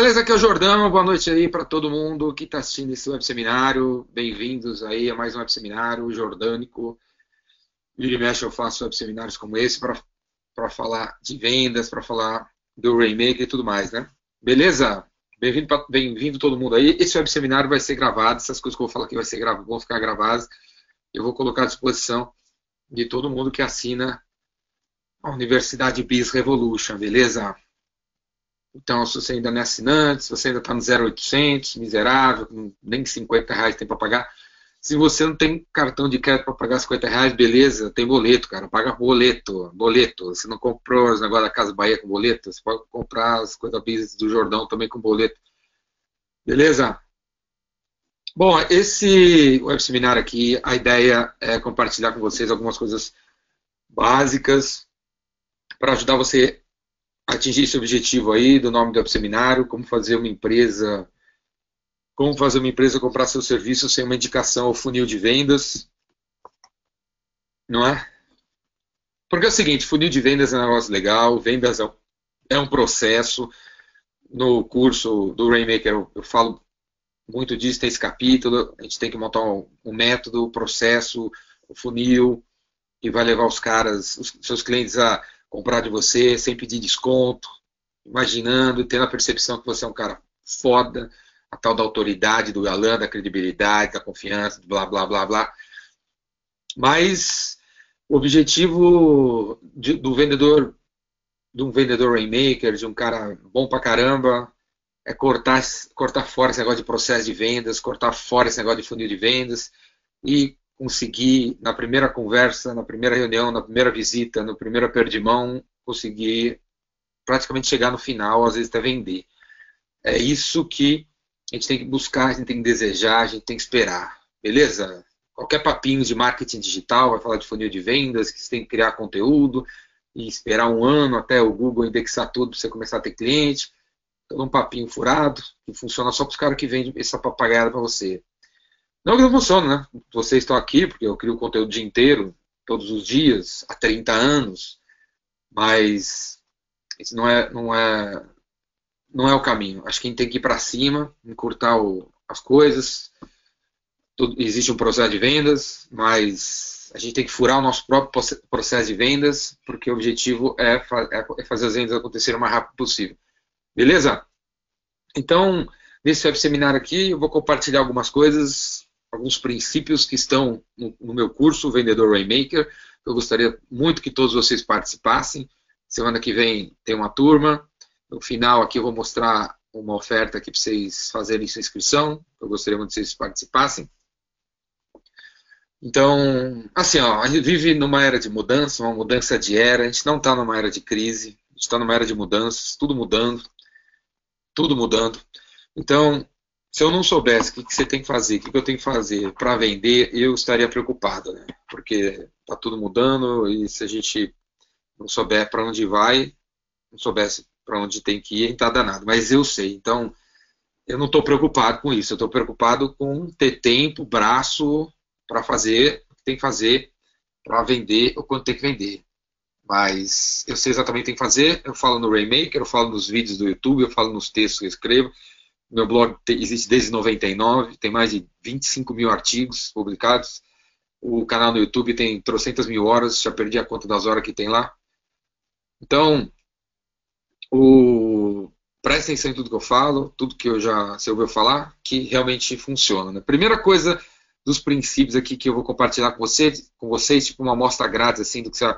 beleza? Aqui é o Jordão. Boa noite aí para todo mundo que está assistindo esse web seminário. Bem-vindos aí a mais um web seminário jordânico. Vira e mexe eu faço web seminários como esse para falar de vendas, para falar do Rainmaker e tudo mais, né? Beleza? Bem-vindo bem todo mundo aí. Esse web seminário vai ser gravado, essas coisas que eu vou falar aqui vai ser vão ficar gravadas. Eu vou colocar à disposição de todo mundo que assina a Universidade Biz Revolution, beleza? Então, se você ainda não é assinante, se você ainda está no 0800, miserável, nem 50 reais tem para pagar. Se você não tem cartão de crédito para pagar 50 reais, beleza, tem boleto, cara. Paga boleto, boleto. Você não comprou os negócios da Casa Bahia com boleto, você pode comprar as coisas do Jordão também com boleto. Beleza? Bom, esse web seminário aqui, a ideia é compartilhar com vocês algumas coisas básicas para ajudar você atingir esse objetivo aí do nome do seminário, como fazer uma empresa, como fazer uma empresa comprar seu serviço sem uma indicação ao funil de vendas, não é? Porque é o seguinte, funil de vendas é um negócio legal, vendas é um, é um processo. No curso do Rainmaker eu, eu, falo muito disso, tem esse capítulo, a gente tem que montar um, um método, um processo, o um funil, que vai levar os caras, os seus clientes a comprar de você sem pedir desconto, imaginando, tendo a percepção que você é um cara foda, a tal da autoridade, do galã, da credibilidade, da confiança, blá, blá, blá, blá. Mas o objetivo de, do vendedor, de um vendedor rainmaker, de um cara bom pra caramba, é cortar, cortar fora esse negócio de processo de vendas, cortar fora esse negócio de funil de vendas e conseguir, na primeira conversa, na primeira reunião, na primeira visita, no primeiro aperto de mão, conseguir praticamente chegar no final, às vezes até vender. É isso que a gente tem que buscar, a gente tem que desejar, a gente tem que esperar. Beleza? Qualquer papinho de marketing digital vai falar de funil de vendas, que você tem que criar conteúdo e esperar um ano até o Google indexar tudo para você começar a ter cliente. Todo um papinho furado, que funciona só para os caras que vendem essa papagaiada para você. Não que não funcione, né? Vocês estão aqui porque eu crio conteúdo o dia inteiro, todos os dias, há 30 anos, mas isso não é, não é, não é o caminho. Acho que a gente tem que ir para cima, encurtar o, as coisas. Tudo, existe um processo de vendas, mas a gente tem que furar o nosso próprio processo de vendas, porque o objetivo é, é, é fazer as vendas acontecerem o mais rápido possível. Beleza? Então, nesse web seminário aqui, eu vou compartilhar algumas coisas alguns princípios que estão no, no meu curso, Vendedor Rainmaker. Eu gostaria muito que todos vocês participassem. Semana que vem tem uma turma. No final aqui eu vou mostrar uma oferta aqui para vocês fazerem sua inscrição. Eu gostaria muito que vocês participassem. Então, assim, ó, a gente vive numa era de mudança, uma mudança de era. A gente não está numa era de crise, a gente está numa era de mudanças, tudo mudando, tudo mudando. Então, se eu não soubesse o que, que você tem que fazer, o que, que eu tenho que fazer para vender, eu estaria preocupado, né? Porque está tudo mudando e se a gente não souber para onde vai, não soubesse para onde tem que ir, a está danado. Mas eu sei, então eu não estou preocupado com isso. Eu estou preocupado com ter tempo, braço para fazer o que tem que fazer para vender o quanto tem que vender. Mas eu sei exatamente o que tem que fazer. Eu falo no Rainmaker, eu falo nos vídeos do YouTube, eu falo nos textos que eu escrevo. Meu blog existe desde 99, tem mais de 25 mil artigos publicados. O canal no YouTube tem trocentas mil horas, já perdi a conta das horas que tem lá. Então, o... presta atenção em tudo que eu falo, tudo que eu já se ouviu falar, que realmente funciona. Né? Primeira coisa dos princípios aqui que eu vou compartilhar com vocês, com vocês tipo uma amostra grátis assim, do que você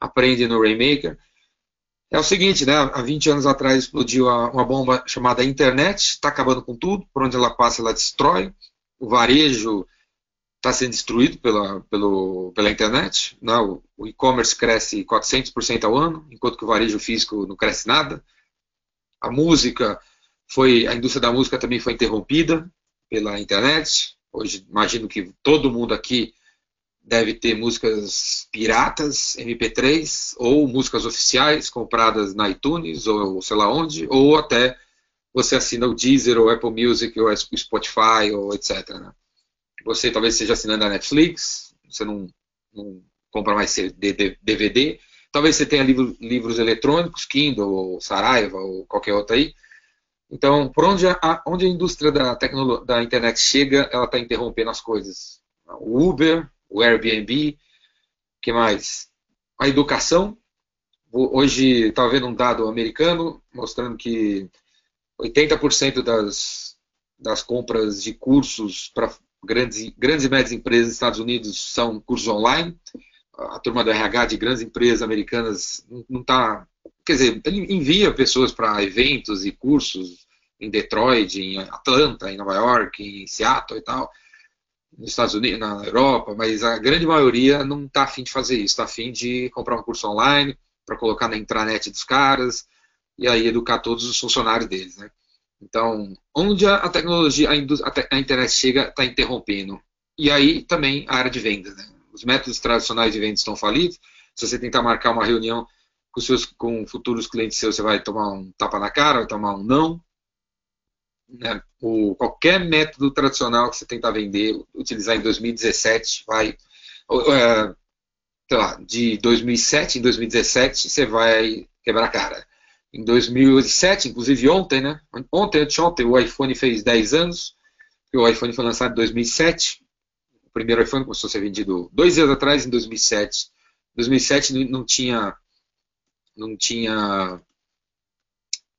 aprende no Rainmaker é o seguinte, né? Há 20 anos atrás explodiu uma bomba chamada internet, está acabando com tudo, por onde ela passa ela destrói. O varejo está sendo destruído pela, pelo, pela internet. Né? O, o e-commerce cresce 400% ao ano, enquanto que o varejo físico não cresce nada. A música foi, a indústria da música também foi interrompida pela internet. Hoje imagino que todo mundo aqui deve ter músicas piratas, MP3, ou músicas oficiais compradas na iTunes, ou sei lá onde, ou até você assina o Deezer, ou Apple Music, ou Spotify, ou etc. Né? Você talvez esteja assinando a Netflix, você não, não compra mais DVD, talvez você tenha livro, livros eletrônicos, Kindle, ou Saraiva, ou qualquer outro aí, Então, por onde a, onde a indústria da, da internet chega, ela está interrompendo as coisas. O Uber, o Airbnb, que mais? A educação. Hoje estava vendo um dado americano mostrando que 80% das, das compras de cursos para grandes, grandes e médias empresas dos Estados Unidos são cursos online. A turma do RH de grandes empresas americanas não está. Quer dizer, ele envia pessoas para eventos e cursos em Detroit, em Atlanta, em Nova York, em Seattle e tal, nos Estados Unidos, na Europa, mas a grande maioria não está afim de fazer isso, está afim de comprar um curso online para colocar na intranet dos caras e aí educar todos os funcionários deles, né? Então, onde a tecnologia, a, a internet chega, está interrompendo. E aí também a área de vendas. Né? Os métodos tradicionais de vendas estão falidos. Se você tentar marcar uma reunião com, seus, com futuros clientes seus, você vai tomar um tapa na cara, vai tomar um não. Né? O, qualquer método tradicional que você tentar vender, utilizar em 2017, vai. É, sei lá, de 2007 em 2017, você vai quebrar a cara em 2007, inclusive ontem, né? Ontem, anteontem, o iPhone fez 10 anos. O iPhone foi lançado em 2007. O primeiro iPhone começou a ser vendido dois anos atrás, em 2007. Em 2007 não tinha, não tinha,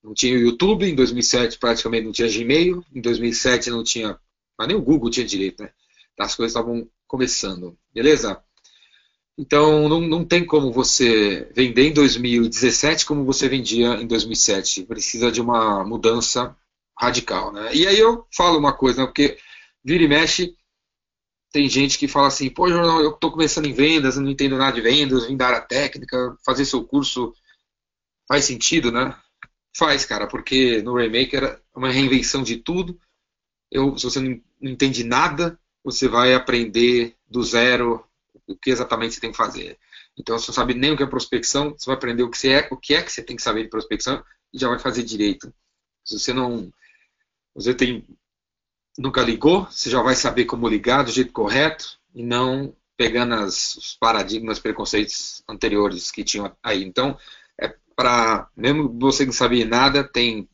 não tinha o YouTube. Em 2007 praticamente não tinha Gmail. Em 2007 não tinha, mas nem o Google tinha direito, né? As coisas estavam começando, beleza? Então, não, não tem como você vender em 2017 como você vendia em 2007. Precisa de uma mudança radical. Né? E aí eu falo uma coisa, né? porque vira e mexe, tem gente que fala assim, pô, jornal, eu estou começando em vendas, não entendo nada de vendas, vim da área técnica, fazer seu curso faz sentido, né? Faz, cara, porque no Remaker é uma reinvenção de tudo. Eu, se você não, entende nada, você vai aprender do zero o que exatamente você tem que fazer. Então, se você não sabe nem o que é prospecção, você vai aprender o que, é, o que é que você tem que saber de prospecção e já vai fazer direito. Se você não. Você tem. Nunca ligou, você já vai saber como ligar do jeito correto e não pegando as, os paradigmas, preconceitos anteriores que tinham aí. Então, para. Mesmo você não saber nada, tem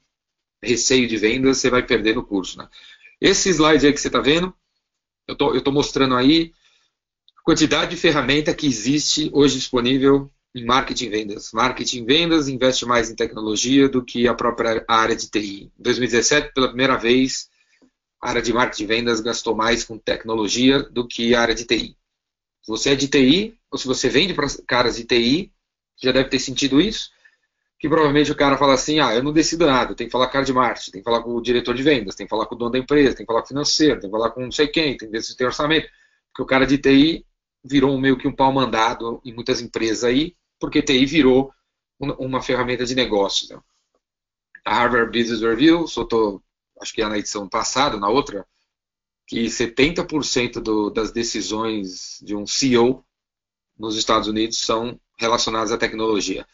receio de vendas, você vai perder no curso. Né? Esse slide aí que você está vendo, eu tô, estou mostrando aí quantidade de ferramenta que existe hoje disponível em marketing e vendas. Marketing e vendas investe mais em tecnologia do que a própria área de TI. Em 2017, pela primeira vez, a área de marketing e vendas gastou mais com tecnologia do que a área de TI. Se você é de TI, ou se você vende para caras de TI, já deve ter sentido isso, que provavelmente o cara fala assim, ah, eu não decido nada, tem que falar com cara de marketing, tem que falar com o diretor de vendas, tem que falar com o dono da empresa, tem que falar com o financeiro, tem que falar com não sei quem, tem que ter orçamento. Porque o cara de TI virou meio que um pau mandado em muitas empresas aí, porque TI virou uma ferramenta de negócios. Né? A Harvard Business Review soltou, acho que é na edição passada, na outra, que 70% do, das decisões de um CEO nos Estados Unidos são relacionadas à tecnologia.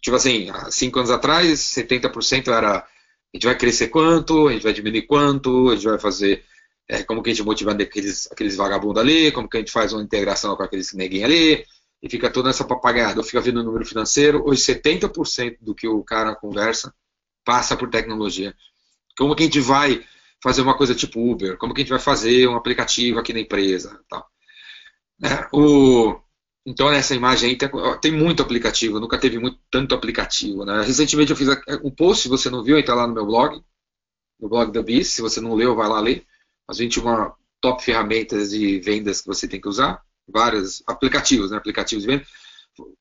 Tipo assim, há cinco anos atrás, 70% era a gente vai crescer quanto, a gente vai diminuir quanto, a gente vai fazer é, como que a gente motiva aqueles, aqueles vagabundos ali, como que a gente faz uma integração com aqueles neguinhos ali, e fica toda essa papagaiada, ou fica vendo o número financeiro, hoje 70% do que o cara conversa passa por tecnologia. Como que a gente vai fazer uma coisa tipo Uber? Como que a gente vai fazer um aplicativo aqui na empresa? Tal. É, o, então, nessa imagem aí tem, tem, muito aplicativo, nunca teve muito, tanto aplicativo. Né? Recentemente eu fiz um post, se você não viu, entra lá no meu blog, no blog da Bis, se você não leu, vai lá ler as 21 top ferramentas de vendas que você tem que usar, vários aplicativos, né, aplicativos de venda.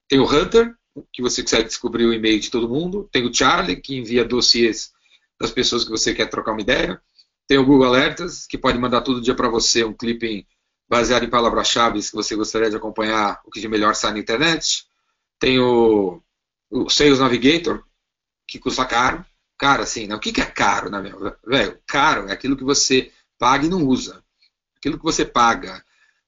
Tem o Hunter, que você consegue descobrir o e-mail de todo mundo. Tem o Charlie, que envia dossiês das pessoas que você quer trocar uma ideia. Tem o Google Alertas, que pode mandar todo dia para você um clipe baseado em palavras-chave que você gostaria de acompanhar o que de melhor sai na internet. Tem o, o Sales Navigator, que custa caro. Cara, assim, né? o que, que é caro, né, meu? Velho, caro é aquilo que você paga e não usa. Aquilo que você paga,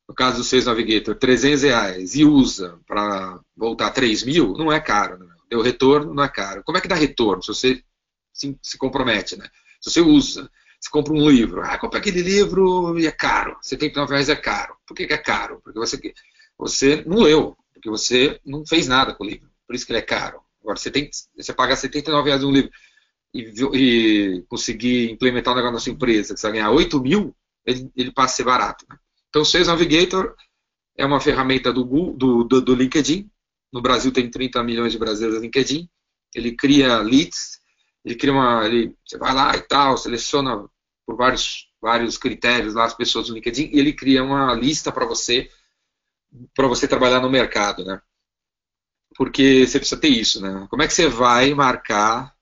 no caso do Sales Navigator, 300 reais e usa para voltar 3 mil, não é caro. Né? Deu retorno, não é caro. Como é que dá retorno se você se, se compromete? Né? Se você usa, você compra um livro, ah, compra aquele livro e é caro, 79 reais é caro. Por que, que é caro? Porque você, você não leu, porque você não fez nada com o livro, por isso que ele é caro. Agora, você, tem, você paga 79 reais um livro e, e, conseguir implementar um negócio na sua empresa, que você vai ganhar 8 mil, ele, ele passa a ser barato. Né? Então, o Sales Navigator é uma ferramenta do, do, do, do LinkedIn. No Brasil tem 30 milhões de brasileiros no LinkedIn. Ele cria leads, ele cria uma. Ele, você vai lá e tal, seleciona por vários, vários critérios lá as pessoas do LinkedIn e ele cria uma lista para você para você trabalhar no mercado, né? Porque você precisa ter isso, né? Como é que você vai marcar,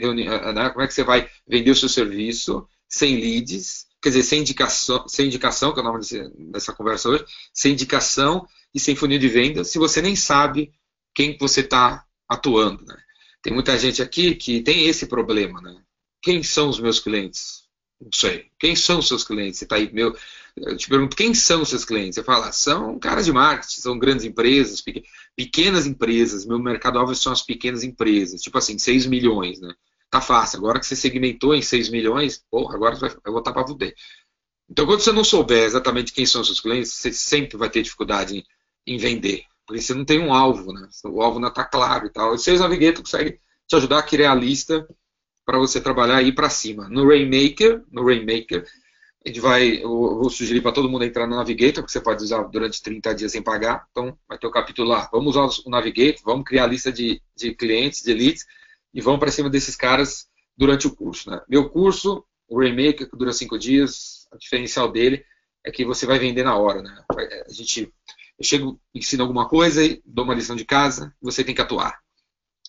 né? como é que você vai vender o seu serviço sem leads, quer dizer, sem indicação, sem indicação, que é o nome dessa conversa hoje, sem indicação e sem funil de venda, se você nem sabe quem você está atuando, né? Tem muita gente aqui que tem esse problema, né? Quem são os meus clientes? Não sei. Quem são os seus clientes? Você está aí, meu. Eu te pergunto, quem são os seus clientes? Você fala, são caras de marketing, são grandes empresas, pequenas empresas. Meu mercado-alvo são as pequenas empresas, tipo assim, 6 milhões, né? Tá fácil. Agora que você segmentou em 6 milhões, porra, agora você vai voltar para fuder. Então, quando você não souber exatamente quem são os seus clientes, você sempre vai ter dificuldade em, em vender. Porque você não tem um alvo, né? O alvo não está claro e tal. E Sales Navigator consegue te ajudar a criar a lista para você trabalhar ir para cima. No Rainmaker, no Rainmaker, a gente vai, eu vou sugerir para todo mundo entrar no Navigator, que você pode usar durante 30 dias sem pagar. Então, vai ter o capítulo lá. Vamos usar o Navigator, vamos criar a lista de, de clientes, de leads, e vamos para cima desses caras durante o curso. Né? Meu curso, o Rainmaker, que dura 5 dias, o diferencial dele é que você vai vender na hora. Né? A gente, eu chego, ensino alguma coisa e dou uma lição de casa, você tem que atuar.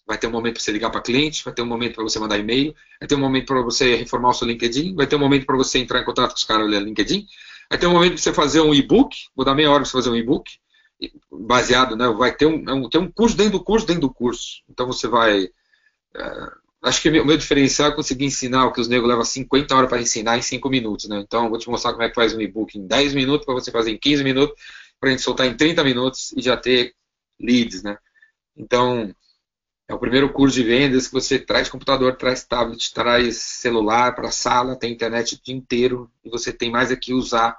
Vai ter um momento para você ligar para cliente, vai ter um momento para você mandar e-mail, vai ter um momento para você reformar o seu LinkedIn, vai ter um momento para você entrar em contato com os caras no LinkedIn, vai ter um momento para você fazer um e-book, vou dar meia hora para você fazer um e-book, baseado, né, vai ter um, é um, ter um curso dentro do curso dentro do curso. Então você vai. É, acho que o meu diferencial é conseguir ensinar o que os negros levam 50 horas para ensinar em 5 minutos. Né? Então eu vou te mostrar como é que faz um e-book em 10 minutos, para você fazer em 15 minutos, para a gente soltar em 30 minutos e já ter leads. Né? Então, é o primeiro curso de vendas que você traz computador, traz tablet, traz celular para a sala, tem internet o dia inteiro e você tem mais aqui usar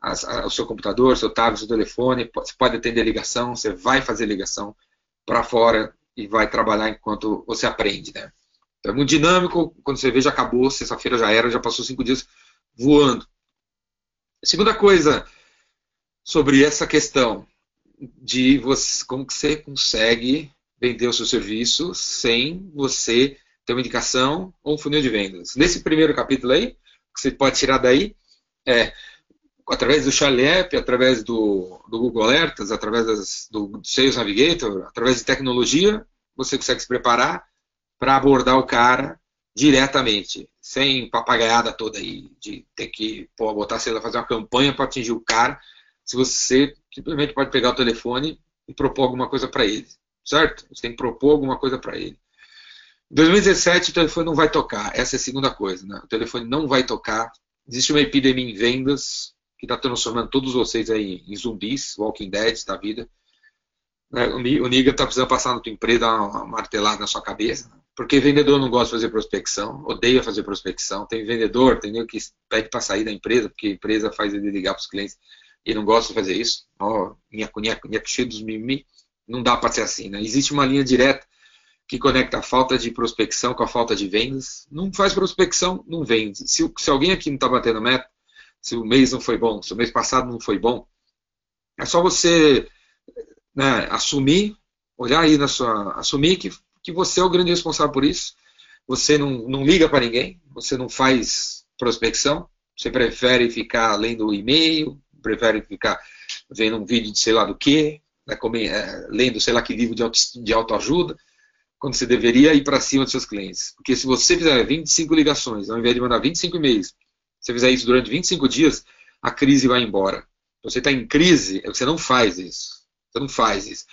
as, a, o seu computador, seu tablet, seu telefone. Você pode atender ligação, você vai fazer ligação para fora e vai trabalhar enquanto você aprende. Né? Então é muito dinâmico. Quando você vê, já acabou. Sexta-feira já era, já passou cinco dias voando. Segunda coisa sobre essa questão de você, como que você consegue vender o seu serviço sem você ter uma indicação ou um funil de vendas. Nesse primeiro capítulo aí, que você pode tirar daí, é através do Charlie App, através do, do Google Alertas, através das, do Sales Navigator, através de tecnologia, você consegue se preparar para abordar o cara diretamente, sem papagaiada toda aí, de ter que pô, botar, sei lá, fazer uma campanha para atingir o cara, se você simplesmente pode pegar o telefone e propor alguma coisa para ele certo? Você tem que propor alguma coisa para ele. Em 2017, o telefone não vai tocar. Essa é a segunda coisa. Né? O telefone não vai tocar. Existe uma epidemia em vendas que está transformando todos vocês aí em zumbis, Walking Dead da vida. Né? O Niga está precisando passar na tua empresa, dar uma martelada na sua cabeça. Porque vendedor não gosta de fazer prospecção, odeia fazer prospecção. Tem vendedor, tem que pede para sair da empresa, porque a empresa faz ele ligar para os clientes e não gosta de fazer isso. Ó, minha cheio dos mimimi não dá para ser assim. Né? Existe uma linha direta que conecta a falta de prospecção com a falta de vendas. Não faz prospecção, não vende. Se, se alguém aqui não está batendo meta, se o mês não foi bom, se o mês passado não foi bom, é só você né, assumir, olhar aí na sua. assumir que, que você é o grande responsável por isso. Você não, não liga para ninguém, você não faz prospecção, você prefere ficar lendo o e-mail, prefere ficar vendo um vídeo de sei lá do que, né, é, lendo sei lá que livro de, auto, de autoajuda, quando você deveria ir para cima dos seus clientes. Porque se você fizer 25 ligações, ao invés de mandar 25 e-mails, você fizer isso durante 25 dias, a crise vai embora. Você está em crise, você não faz isso. Você não faz isso.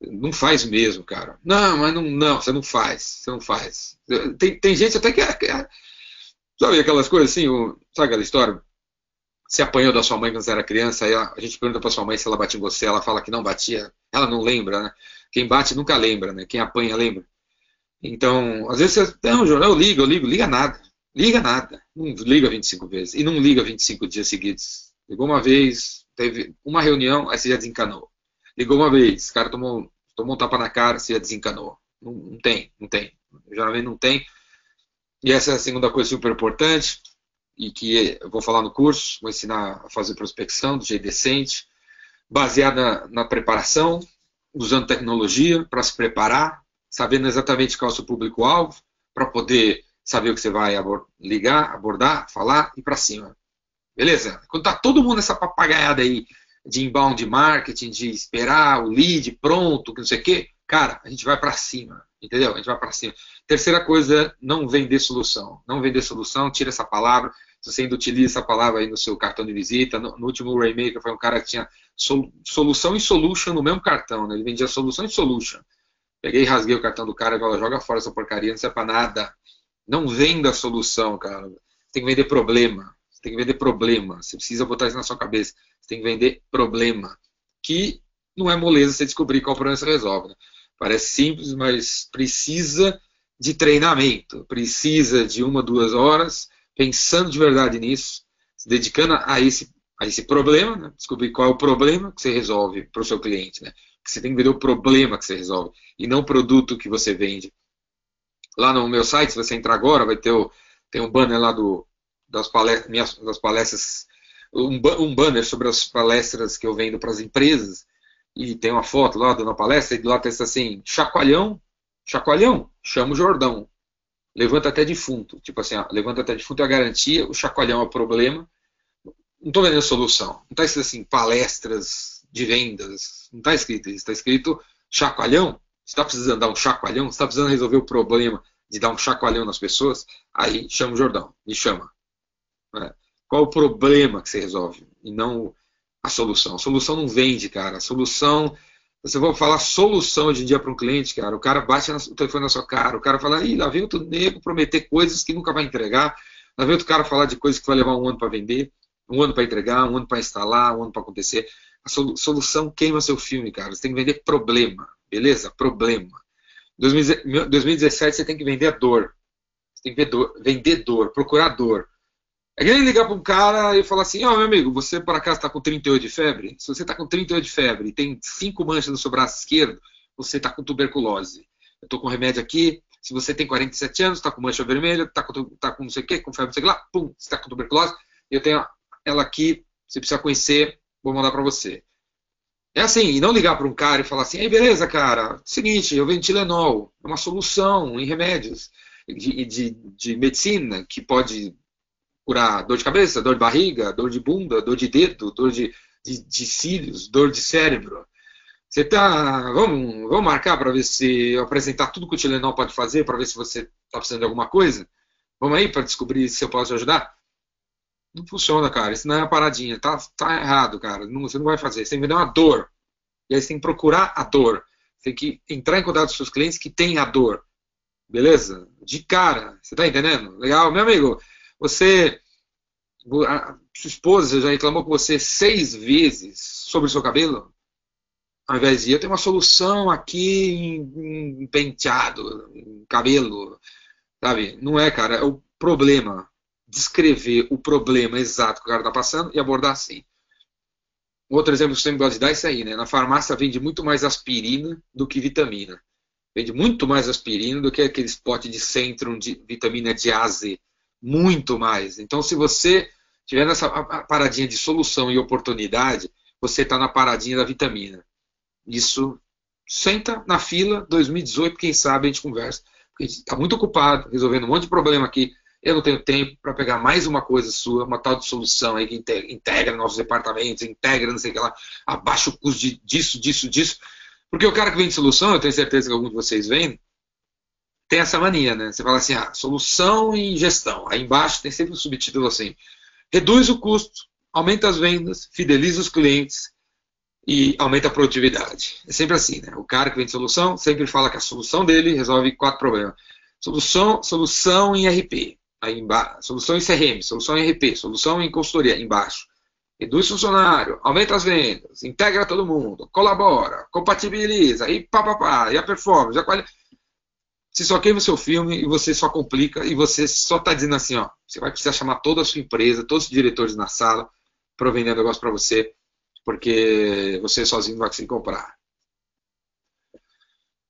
Não faz mesmo, cara. Não, mas não, não, você não faz. Você não faz. Tem, tem gente até que é, é, sabe aquelas coisas assim, sabe aquela história? Você apanhou da sua mãe quando você era criança, aí a gente pergunta para sua mãe se ela batia em você, ela fala que não batia, ela não lembra, né? Quem bate nunca lembra, né? Quem apanha lembra. Então, às vezes você, não, eu ligo, eu ligo, liga nada. Liga nada. Não liga 25 vezes. E não liga 25 dias seguidos. Ligou uma vez, teve uma reunião, aí você já desencanou. Ligou uma vez, o cara tomou, tomou um tapa na cara, você já desencanou. Não, não tem, não tem. Geralmente não tem. E essa é a segunda coisa super importante, e que eu vou falar no curso, vou ensinar a fazer prospecção do jeito decente, baseada na preparação, usando tecnologia para se preparar, sabendo exatamente qual é o seu público-alvo, para poder saber o que você vai ligar, abordar, falar e para cima. Beleza? Quando tá todo mundo nessa papagaiada aí de inbound marketing, de esperar o lead pronto, que não sei o quê, cara, a gente vai para cima, entendeu? A gente vai para cima. Terceira coisa, não vender solução. Não vender solução, tira essa palavra. Se você ainda utiliza essa palavra aí no seu cartão de visita, no, no último Raymaker foi um cara que tinha solução e solution no mesmo cartão, né? Ele vendia solução e solution. Peguei e rasguei o cartão do cara e falei, joga fora essa porcaria, não serve pra nada. Não venda solução, cara. Você tem que vender problema. Você tem que vender problema. Você precisa botar isso na sua cabeça. Você tem que vender problema. Que não é moleza você descobrir qual problema você resolve. Né? Parece simples, mas precisa de treinamento. Precisa de uma, duas horas, pensando de verdade nisso, se dedicando a esse, a esse problema, né? descobrir qual é o problema que você resolve para o seu cliente. Né? Você tem que vender o problema que você resolve e não o produto que você vende. Lá no meu site, se você entrar agora, vai ter o, tem um banner lá do, das, palestras, minhas, das palestras, um, um banner sobre as palestras que eu vendo para as empresas, e tem uma foto lá dando a palestra, e lá tem assim, chacoalhão, chacoalhão, chama o Jordão. Levanta até defunto. Tipo assim, ó, levanta até defunto é a garantia, o chacoalhão é o problema. Não estou vendendo solução. Não está escrito assim, palestras de vendas. Não está escrito isso. Está escrito chacoalhão. Você está precisando dar um chacoalhão, você está precisando resolver o problema de dar um chacoalhão nas pessoas, aí chama o Jordão, me chama. Né? Qual o problema que você resolve? E não a solução. A solução não vende, cara. A solução. Você vai falar solução hoje em dia para um cliente, cara. O cara bate o telefone na sua cara. O cara fala, ih, lá vem outro nego prometer coisas que nunca vai entregar. Lá vem outro cara falar de coisas que vai levar um ano para vender, um ano para entregar, um ano para instalar, um ano para acontecer. A solução queima seu filme, cara. Você tem que vender problema, beleza? Problema. 2017 você tem que vender dor. Você tem que vender dor, procurar dor. É que nem ligar para um cara e falar assim: Ó, oh, meu amigo, você por acaso está com 38 de febre? Se você está com 38 de febre e tem cinco manchas no seu braço esquerdo, você está com tuberculose. Eu estou com remédio aqui. Se você tem 47 anos, está com mancha vermelha, está com, tá com não sei o quê, com febre, não sei o que lá, pum, você está com tuberculose. Eu tenho ela aqui, você precisa conhecer, vou mandar para você. É assim, e não ligar para um cara e falar assim, ei, beleza, cara, seguinte, eu vendo Tilenol, é uma solução em remédios de, de, de medicina que pode curar dor de cabeça, dor de barriga, dor de bunda, dor de dedo, dor de, de, de cílios, dor de cérebro. Você tá. Vamos, vamos marcar para ver se eu apresentar tudo que o Tilenol pode fazer, para ver se você está precisando de alguma coisa? Vamos aí para descobrir se eu posso ajudar? Não funciona, cara. Isso não é uma paradinha. Tá, tá errado, cara. Não, você não vai fazer. Você tem que vender uma dor. E aí você tem que procurar a dor. Você tem que entrar em contato com seus clientes que têm a dor. Beleza? De cara. Você tá entendendo? Legal. Meu amigo, você. A sua esposa já reclamou com você seis vezes sobre o seu cabelo? Ao invés de eu tenho uma solução aqui em, em penteado, em cabelo. Sabe? Não é, cara. É o problema descrever o problema exato que o cara está passando e abordar assim. Outro exemplo que eu sempre gosto de dar é isso aí, né? Na farmácia vende muito mais aspirina do que vitamina. Vende muito mais aspirina do que aqueles potes de Centrum de vitamina de A Z. Muito mais. Então, se você tiver nessa paradinha de solução e oportunidade, você está na paradinha da vitamina. Isso, senta na fila, 2018, quem sabe a gente conversa. Porque a gente está muito ocupado, resolvendo um monte de problema aqui eu não tenho tempo para pegar mais uma coisa sua, uma tal de solução aí que integra, nossos departamentos, integra não sei o que lá, abaixa o custo de, disso, disso, disso. Porque o cara que vende solução, eu tenho certeza que alguns de vocês vendem, tem essa mania, né? Você fala assim, ah, solução e gestão. Aí embaixo tem sempre um subtítulo assim: reduz o custo, aumenta as vendas, fideliza os clientes e aumenta a produtividade. É sempre assim, né? O cara que vende solução sempre fala que a solução dele resolve quatro problemas. Solução, solução em RP aí embaixo, solução em CRM, solução em RP, solução em consultoria, embaixo. Reduz funcionário, aumenta as vendas, integra todo mundo, colabora, compatibiliza, e pá, pá, pá, e a performance, a qualidade. Você só queima o seu filme e você só complica e você só está dizendo assim, ó, você vai precisar chamar toda a sua empresa, todos os diretores na sala para vender negócio para você, porque você sozinho não vai conseguir comprar.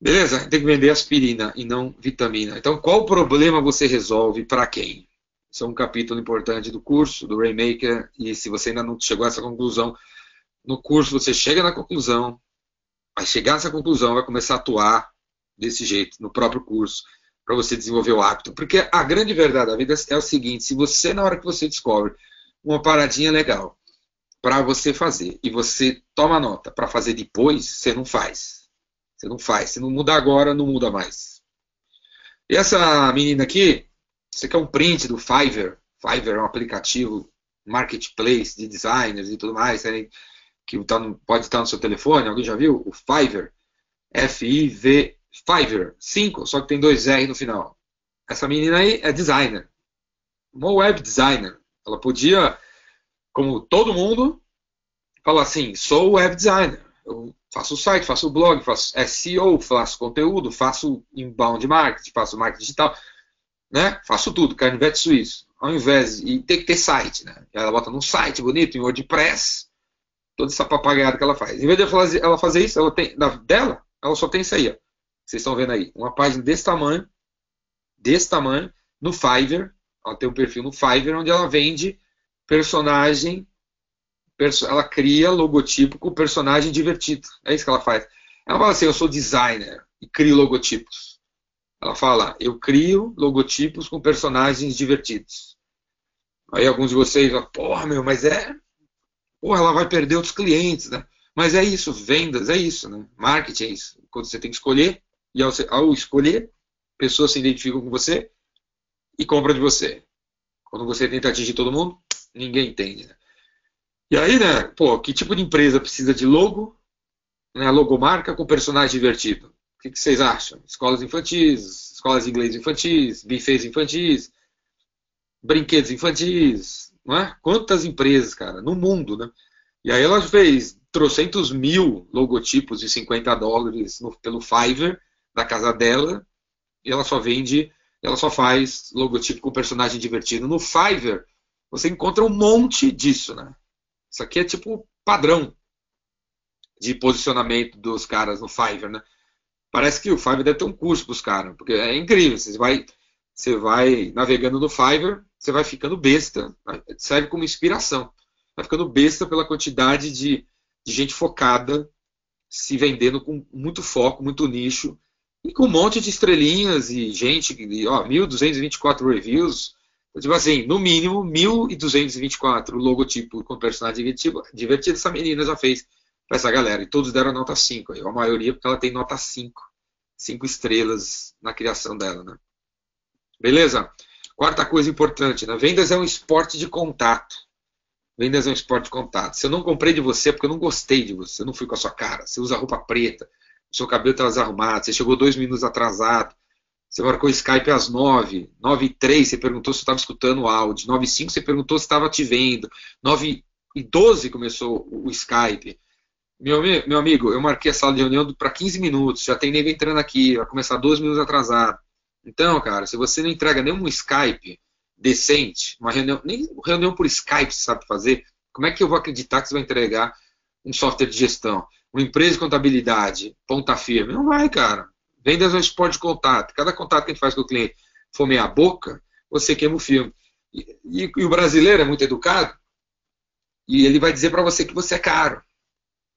Beleza? Tem que vender aspirina e não vitamina. Então, qual problema você resolve para quem? Isso é um capítulo importante do curso, do Rainmaker, e se você ainda não chegou a essa conclusão, no curso você chega na conclusão, vai chegar nessa conclusão, vai começar a atuar desse jeito, no próprio curso, para você desenvolver o hábito. Porque a grande verdade da vida é o seguinte: se você, na hora que você descobre uma paradinha legal para você fazer, e você toma nota para fazer depois, você não faz. Você não faz. Se não mudar agora, não muda mais. E essa menina aqui, você quer um print do Fiverr? Fiverr é um aplicativo marketplace de designers e tudo mais, né? que tá pode estar no seu telefone. Alguém já viu? O Fiverr. F-I-V Fiverr, 5, só que tem dois R no final. Essa menina aí é designer. Uma web designer. Ela podia, como todo mundo, falar assim: sou web designer. Eu faço site, faço blog, faço SEO, faço conteúdo, faço inbound marketing, faço marketing digital, né? Faço tudo, canivete suíço. Ao invés de ter que ter site, né? Ela bota num site bonito, em WordPress, toda essa papagaiada que ela faz. Em vez de ela fazer isso, ela tem, dela, ela só tem isso aí, ó. Vocês estão vendo aí, uma página desse tamanho, desse tamanho, no Fiverr, ela tem um perfil no Fiverr onde ela vende personagem, perso ela cria logotipo com personagem divertido. É isso que ela faz. Ela fala assim, eu sou designer e crio logotipos. Ela fala, eu crio logotipos com personagens divertidos. Aí alguns de vocês porra, meu, mas é porra, ela vai perder outros clientes, né? Mas é isso, vendas é isso, né? Marketing é isso. Quando você tem que escolher, e ao, ao escolher, pessoas se identificam com você e compram de você. Quando você tenta atingir todo mundo, ninguém entende, né? E aí, né, pô, que tipo de empresa precisa de logo, né, logomarca com personagem divertido? O que, que vocês acham? Escolas infantis, escolas de inglês infantis, bufês infantis, brinquedos infantis, não é? Quantas empresas, cara, no mundo, né? E aí ela fez trocentos mil logotipos de 50 dólares no, pelo Fiverr da casa dela e ela só vende, ela só faz logotipo com personagem divertido. No Fiverr você encontra um monte disso, né? Isso aqui é tipo padrão de posicionamento dos caras no Fiverr, né? Parece que o Fiverr deve ter um curso para os caras, porque é incrível. Você vai, você vai navegando no Fiverr, você vai ficando besta, serve como inspiração. Vai ficando besta pela quantidade de, de gente focada, se vendendo com muito foco, muito nicho, e com um monte de estrelinhas e gente, ó, 1.224 reviews, tipo assim, no mínimo 1.224 logotipo com personagem divertido, divertido essa menina já fez para essa galera, e todos deram nota 5, a maioria porque ela tem nota 5, 5 estrelas na criação dela, né? Beleza? Quarta coisa importante, né? vendas é um esporte de contato. Vendas é um esporte de contato. Se eu não comprei de você é porque eu não gostei de você, eu não fui com a sua cara. Você usa roupa preta, seu cabelo está desarrumado, você chegou dois minutos atrasado, você marcou Skype às nove, nove e três você perguntou se estava escutando o áudio, nove e cinco você perguntou se estava te vendo, nove e doze começou o Skype. Meu, meu amigo, eu marquei a sala de reunião para 15 minutos, já tem nego entrando aqui, vai começar dois minutos atrasado. Então, cara, se você não entrega nenhum Skype decente, uma reunião, nem reunião por Skype você sabe fazer, como é que eu vou acreditar que você vai entregar um software de gestão? Uma empresa de contabilidade, ponta firme? Não vai, cara. Vendas é esporte de contato. Cada contato que a gente faz com o cliente for meia boca, você queima o filme. E, e, e o brasileiro é muito educado e ele vai dizer para você que você é caro.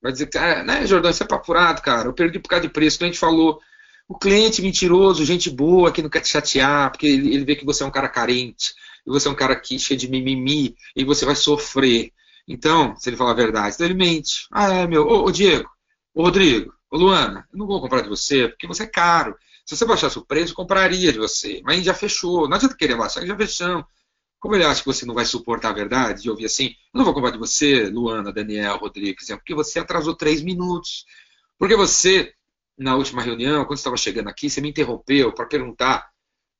Vai dizer ah, né, Jordão, isso é papurado, cara. Eu perdi por causa de preço. O cliente falou, o cliente mentiroso, gente boa, que não quer te chatear, porque ele, ele vê que você é um cara carente, e você é um cara que cheio de mimimi, e você vai sofrer. Então, se ele falar a verdade, então ele mente. Ah, é, meu. Ô, ô Diego, ô Rodrigo, ô Luana, eu não vou comprar de você, porque você é caro. Se você baixasse o preço, compraria de você. Mas já fechou. Não adianta querer baixar, já fechamos. Como ele acha que você não vai suportar a verdade de ouvir assim, eu não vou comprar de você, Luana, Daniel, Rodrigo, porque você atrasou três minutos. Porque você na última reunião, quando estava chegando aqui, você me interrompeu para perguntar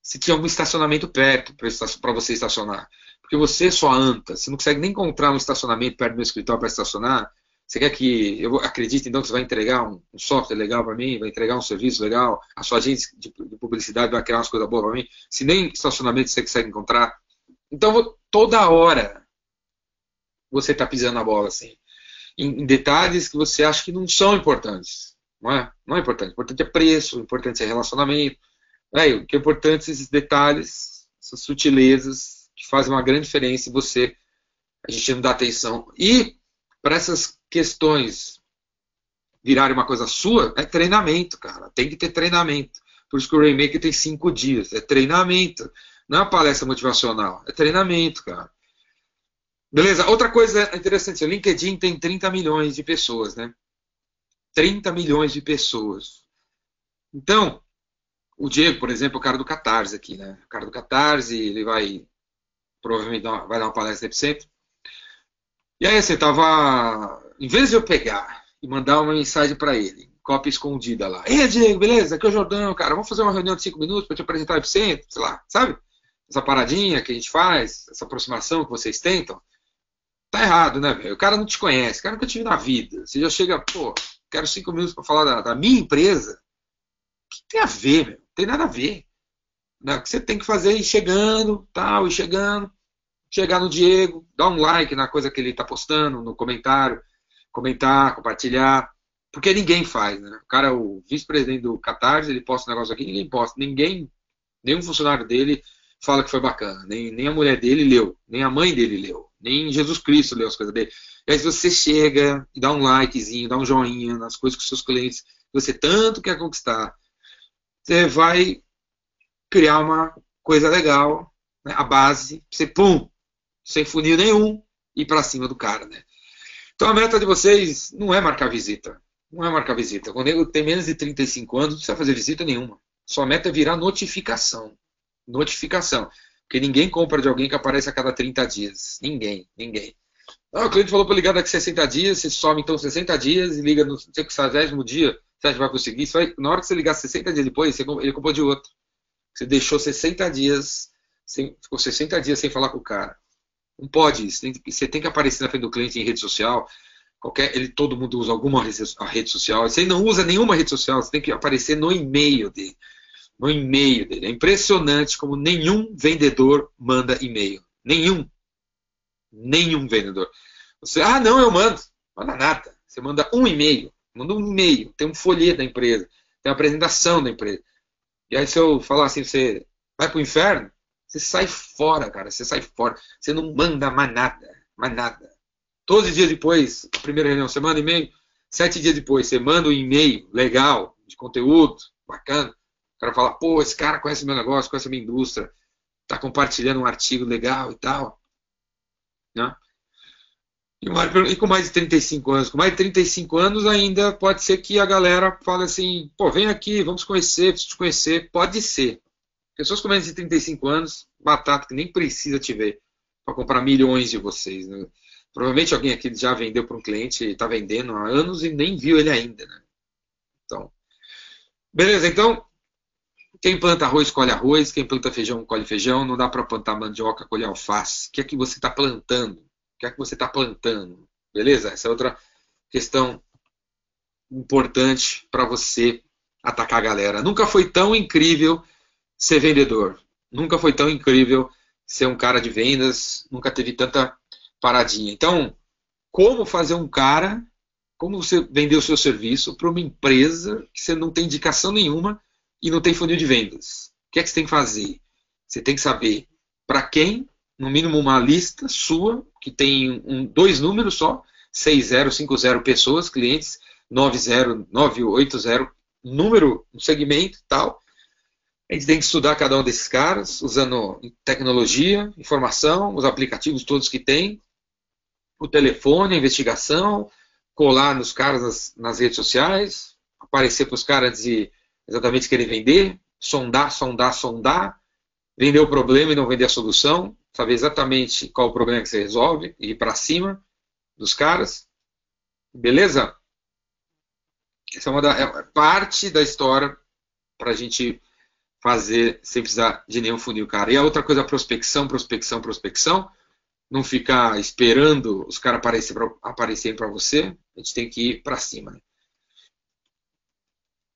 se tinha algum estacionamento perto para você estacionar. Porque você só anda, você não consegue nem encontrar um estacionamento perto do meu escritório para estacionar. Você quer que eu acredite então que você vai entregar um, um software legal para mim, vai entregar um serviço legal, a sua agência de, de publicidade vai criar umas coisas boas para mim, se nem estacionamento você consegue encontrar. Então, toda hora você está pisando na bola assim, em, em detalhes que você acha que não são importantes Não é, não é importante. O importante é preço, o importante é relacionamento. É, o que é importante são esses detalhes, essas sutilezas fazem uma grande diferença e você, a gente não dá atenção. E para essas questões virarem uma coisa sua, é treinamento, cara. Tem que ter treinamento. Por isso que o Rainmaker tem cinco dias. É treinamento. Não é uma palestra motivacional. É treinamento, cara. Beleza? Outra coisa interessante, o LinkedIn tem 30 milhões de pessoas, né? 30 milhões de pessoas. Então, o Diego, por exemplo, é o cara do Catarse aqui, né? O cara do Catarse, ele vai provavelmente vai dar uma palestra no Epicentro. E aí você tava, em vez de eu pegar e mandar uma mensagem para ele, cópia escondida lá. Ei, Diego, beleza? Aqui é o Jordão, cara. Vamos fazer uma reunião de cinco minutos para te apresentar o Epicentro, sei lá, sabe? Essa paradinha que a gente faz, essa aproximação que vocês tentam. Tá errado, né, velho? O cara não te conhece, o cara nunca te viu na vida. Você já chega, pô, quero cinco minutos para falar da, da, minha empresa. O que tem a ver, meu? Não tem nada a ver. Né? Que você tem que fazer é ir chegando, tal, ir chegando, chegar no Diego, dar um like na coisa que ele está postando, no comentário, comentar, compartilhar. Porque ninguém faz, né? O cara, o vice-presidente do Catarse, ele posta um negócio aqui, ninguém posta. Ninguém, nenhum funcionário dele fala que foi bacana. Nem, nem a mulher dele leu, nem a mãe dele leu, nem Jesus Cristo leu as coisas dele. E aí você chega e dá um likezinho, dá um joinha nas coisas que os seus clientes que você tanto quer conquistar. Você vai criar uma coisa legal, né? a base, você pum, sem funil nenhum, ir para cima do cara, né? Então a meta de vocês não é marcar visita. Não é marcar visita. Quando ele tem menos de 35 anos, não precisa fazer visita nenhuma. Sua meta é virar notificação. Notificação. Porque ninguém compra de alguém que aparece a cada 30 dias. Ninguém, ninguém. Ah, o cliente falou para ligar daqui 60 dias, você some então 60 dias e liga no 60 dia, você acha que vai conseguir? Vai, na hora que você ligar 60 dias depois, ele comprou de outro. Você deixou 60 dias, sem, ficou 60 dias sem falar com o cara. Não pode isso. Você tem que aparecer na frente do cliente em rede social. Qualquer, ele, todo mundo usa alguma rede social. Você não usa nenhuma rede social, você tem que aparecer no e-mail dele. No e-mail dele. É impressionante como nenhum vendedor manda e-mail. Nenhum. Nenhum vendedor. Você, ah, não, eu mando. Manda nada. Você manda um e-mail. Manda um e-mail. Tem um folheto da empresa. Tem uma apresentação da empresa. E aí, se eu falar assim, você vai pro inferno, você sai fora, cara. Você sai fora. Você não manda mais nada. Mais nada. Todos os dias depois, primeira reunião, você manda e-mail. Sete dias depois, você manda um e-mail legal, de conteúdo, bacana. O cara fala, pô, esse cara conhece meu negócio, conhece a minha indústria, tá compartilhando um artigo legal e tal. Né? E com mais de 35 anos, com mais de 35 anos ainda pode ser que a galera fale assim, pô, vem aqui, vamos conhecer, preciso te conhecer. Pode ser. Pessoas com menos de 35 anos, batata que nem precisa te ver para comprar milhões de vocês. Né? Provavelmente alguém aqui já vendeu para um cliente, está vendendo há anos e nem viu ele ainda. Né? Então, beleza, então quem planta arroz, colhe arroz. Quem planta feijão, colhe feijão. Não dá para plantar mandioca, colher alface. O que é que você está plantando? Que é que você está plantando? Beleza? Essa é outra questão importante para você atacar a galera. Nunca foi tão incrível ser vendedor. Nunca foi tão incrível ser um cara de vendas. Nunca teve tanta paradinha. Então, como fazer um cara, como você vender o seu serviço para uma empresa que você não tem indicação nenhuma e não tem funil de vendas. O que é que você tem que fazer? Você tem que saber para quem, no mínimo uma lista sua, que tem um, dois números só, 6050 pessoas, clientes, 90, 980, número, um segmento e tal. A gente tem que estudar cada um desses caras, usando tecnologia, informação, os aplicativos todos que tem, o telefone, a investigação, colar nos caras nas, nas redes sociais, aparecer para os caras de exatamente querer vender, sondar, sondar, sondar, vender o problema e não vender a solução, saber exatamente qual o problema que você resolve e ir para cima dos caras. Beleza? Essa é uma da, é parte da história para a gente fazer sem precisar de nenhum funil, cara. E a outra coisa, prospecção, prospecção, prospecção. Não ficar esperando os caras aparecerem para você. A gente tem que ir para cima. Né?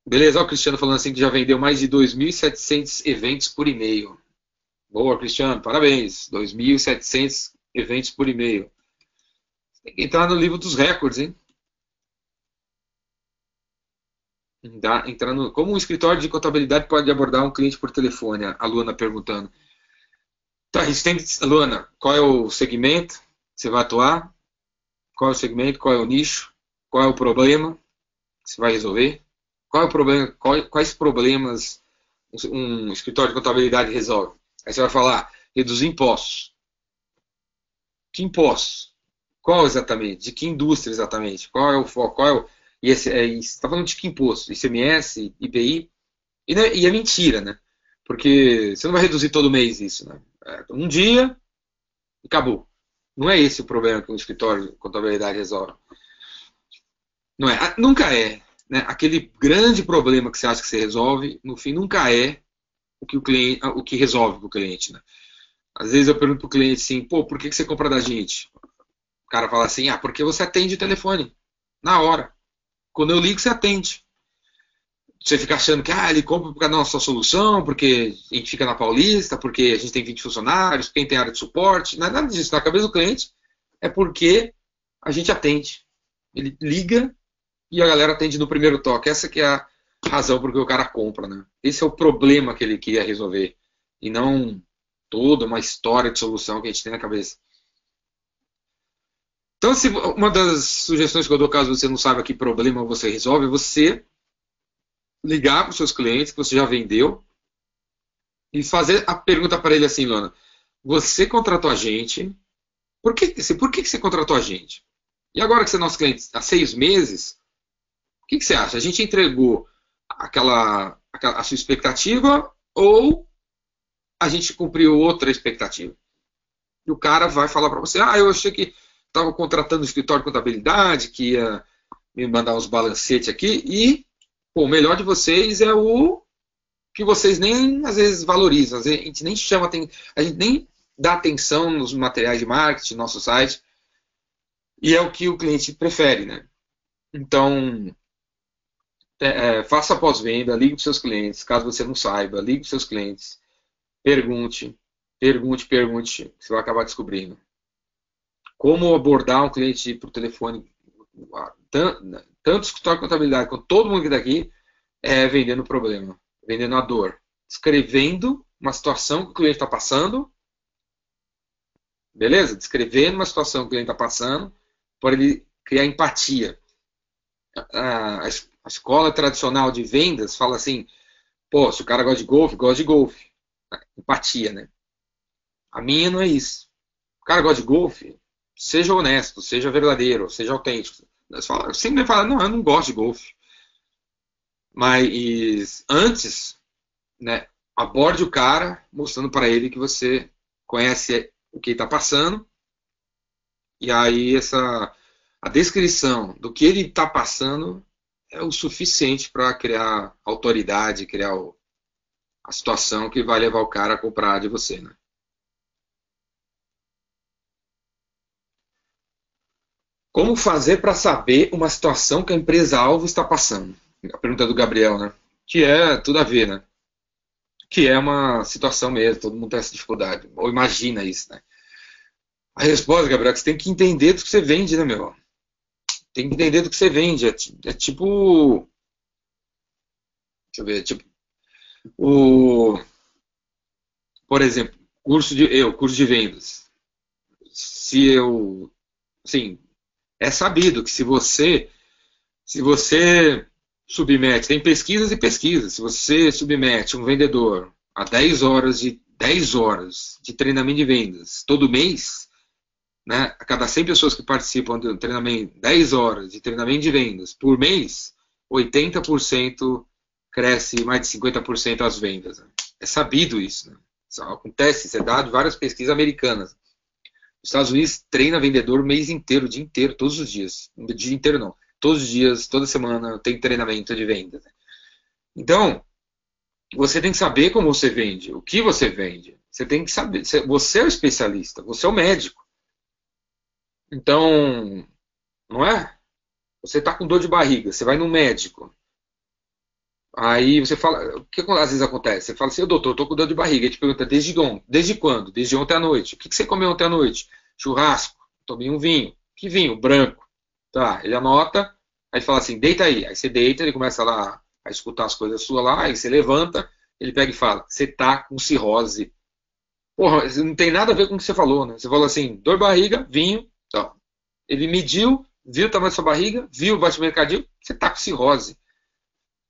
Beleza, o Cristiano falando assim que já vendeu mais de 2.700 eventos por e-mail. Boa, Cristiano, parabéns. 2.700 eventos por e-mail. Tem que entrar no livro dos recordes, hein? entrando, como um escritório de contabilidade pode abordar um cliente por telefone? A Luana perguntando. Tá, tem Luana, qual é o segmento que você vai atuar? Qual é o segmento? Qual é o nicho? Qual é o problema que você vai resolver? Qual é o problema? quais problemas um escritório de contabilidade resolve? Aí você vai falar, reduzir impostos. Que impostos? Qual exatamente? De que indústria exatamente? Qual é o foco? Qual é o... E esse, é, está falando de que imposto? ICMS, IPI? E, né, e, é mentira, né? Porque você não vai reduzir todo mês isso, né? É, um dia acabou. Não é esse o problema que um escritório de contabilidade resolve. Não é, nunca é. Né? Aquele grande problema que você acha que você resolve, no fim, nunca é o que, o cliente, o que resolve para o cliente. Né? Às vezes eu pergunto para o cliente assim, pô, por que, que você compra da gente? O cara fala assim, ah, porque você atende o telefone, na hora. Quando eu ligo, você atende. Você fica achando que ah, ele compra por causa da nossa solução, porque a gente fica na Paulista, porque a gente tem 20 funcionários, quem tem área de suporte, é nada disso. Na cabeça do cliente é porque a gente atende. Ele liga e a galera atende no primeiro toque. Essa que é a razão por que o cara compra, né? Esse é o problema que ele queria resolver. E não toda uma história de solução que a gente tem na cabeça. Então, se, uma das sugestões que eu dou, caso você não saiba que problema você resolve, é você ligar para os seus clientes que você já vendeu e fazer a pergunta para ele assim, Lona, você contratou a gente, por que, por que você contratou a gente? E agora que você é nosso cliente há seis meses, o que, que você acha? A gente entregou aquela, aquela, a sua expectativa ou a gente cumpriu outra expectativa? E o cara vai falar para você, ah, eu achei que estava contratando escritório de contabilidade, que ia me mandar uns balancetes aqui, e pô, o melhor de vocês é o que vocês nem às vezes valorizam, a gente nem chama, a gente nem dá atenção nos materiais de marketing, no nosso site, e é o que o cliente prefere, né? Então, é, é faça pós-venda, ligue para seus clientes, caso você não saiba, ligue para seus clientes, pergunte, pergunte, pergunte, você vai acabar descobrindo como abordar um cliente por telefone, tanto escritório de contabilidade quanto todo mundo que está aqui, é vendendo o problema, vendendo a dor, descrevendo uma situação que o cliente está passando, beleza? Descrevendo uma situação que o cliente está passando, para ele criar empatia. A, a, escola tradicional de vendas fala assim, pô, se o cara gosta de golfe, gosta de golfe. Empatia, né? A minha não é isso. O cara gosta de golfe, seja honesto, seja verdadeiro, seja autêntico. Fala, sempre fala, não, eu não gosto de golfe. Mas antes, né, aborde o cara mostrando para ele que você conhece o que está passando. E aí essa a descrição do que ele está passando é o suficiente para criar autoridade, criar o, a situação que vai levar o cara a comprar de você, né? Como fazer para saber uma situação que a empresa-alvo está passando? A pergunta do Gabriel, né? Que é tudo a ver, né? Que é uma situação mesmo, todo mundo tem essa dificuldade. Ou imagina isso, né? A resposta, Gabriel, é que você tem que entender do que você vende, né, meu? Tem que entender do que você vende. É, é tipo. Deixa eu ver, tipo. O. Por exemplo, curso de. Eu, curso de vendas. Se eu. Assim, é sabido que se você se você submete, tem pesquisas e pesquisas, se você submete um vendedor a 10 horas de 10 horas de treinamento de vendas todo mês, né, a cada 100 pessoas que participam do treinamento, 10 horas de treinamento de vendas por mês, 80% cresce mais de 50% as vendas. Né? É sabido isso. Né? Isso acontece, isso é dado várias pesquisas americanas. Os Estados Unidos treina vendedor o mês inteiro, o dia inteiro, todos os dias. O dia inteiro não. Todos os dias, toda semana tem treinamento de venda. Então, você tem que saber como você vende, o que você vende. Você tem que saber. Você é o especialista, você é o médico. Então, não é? Você está com dor de barriga, você vai no médico. Aí você fala, o que às vezes acontece? Você fala assim, doutor, estou com dor de barriga. Ele te pergunta, desde, ontem, desde quando? Desde ontem à noite. O que você comeu ontem à noite? Churrasco. Tomei um vinho. Que vinho? Branco. Tá, ele anota, aí fala assim, deita aí. Aí você deita, ele começa lá a escutar as coisas suas lá, aí você levanta, ele pega e fala, você tá com cirrose. Porra, não tem nada a ver com o que você falou, né? Você falou assim, dor de barriga, vinho. Ele mediu, viu o tamanho da sua barriga, viu o batimento cardíaco, você tá com cirrose.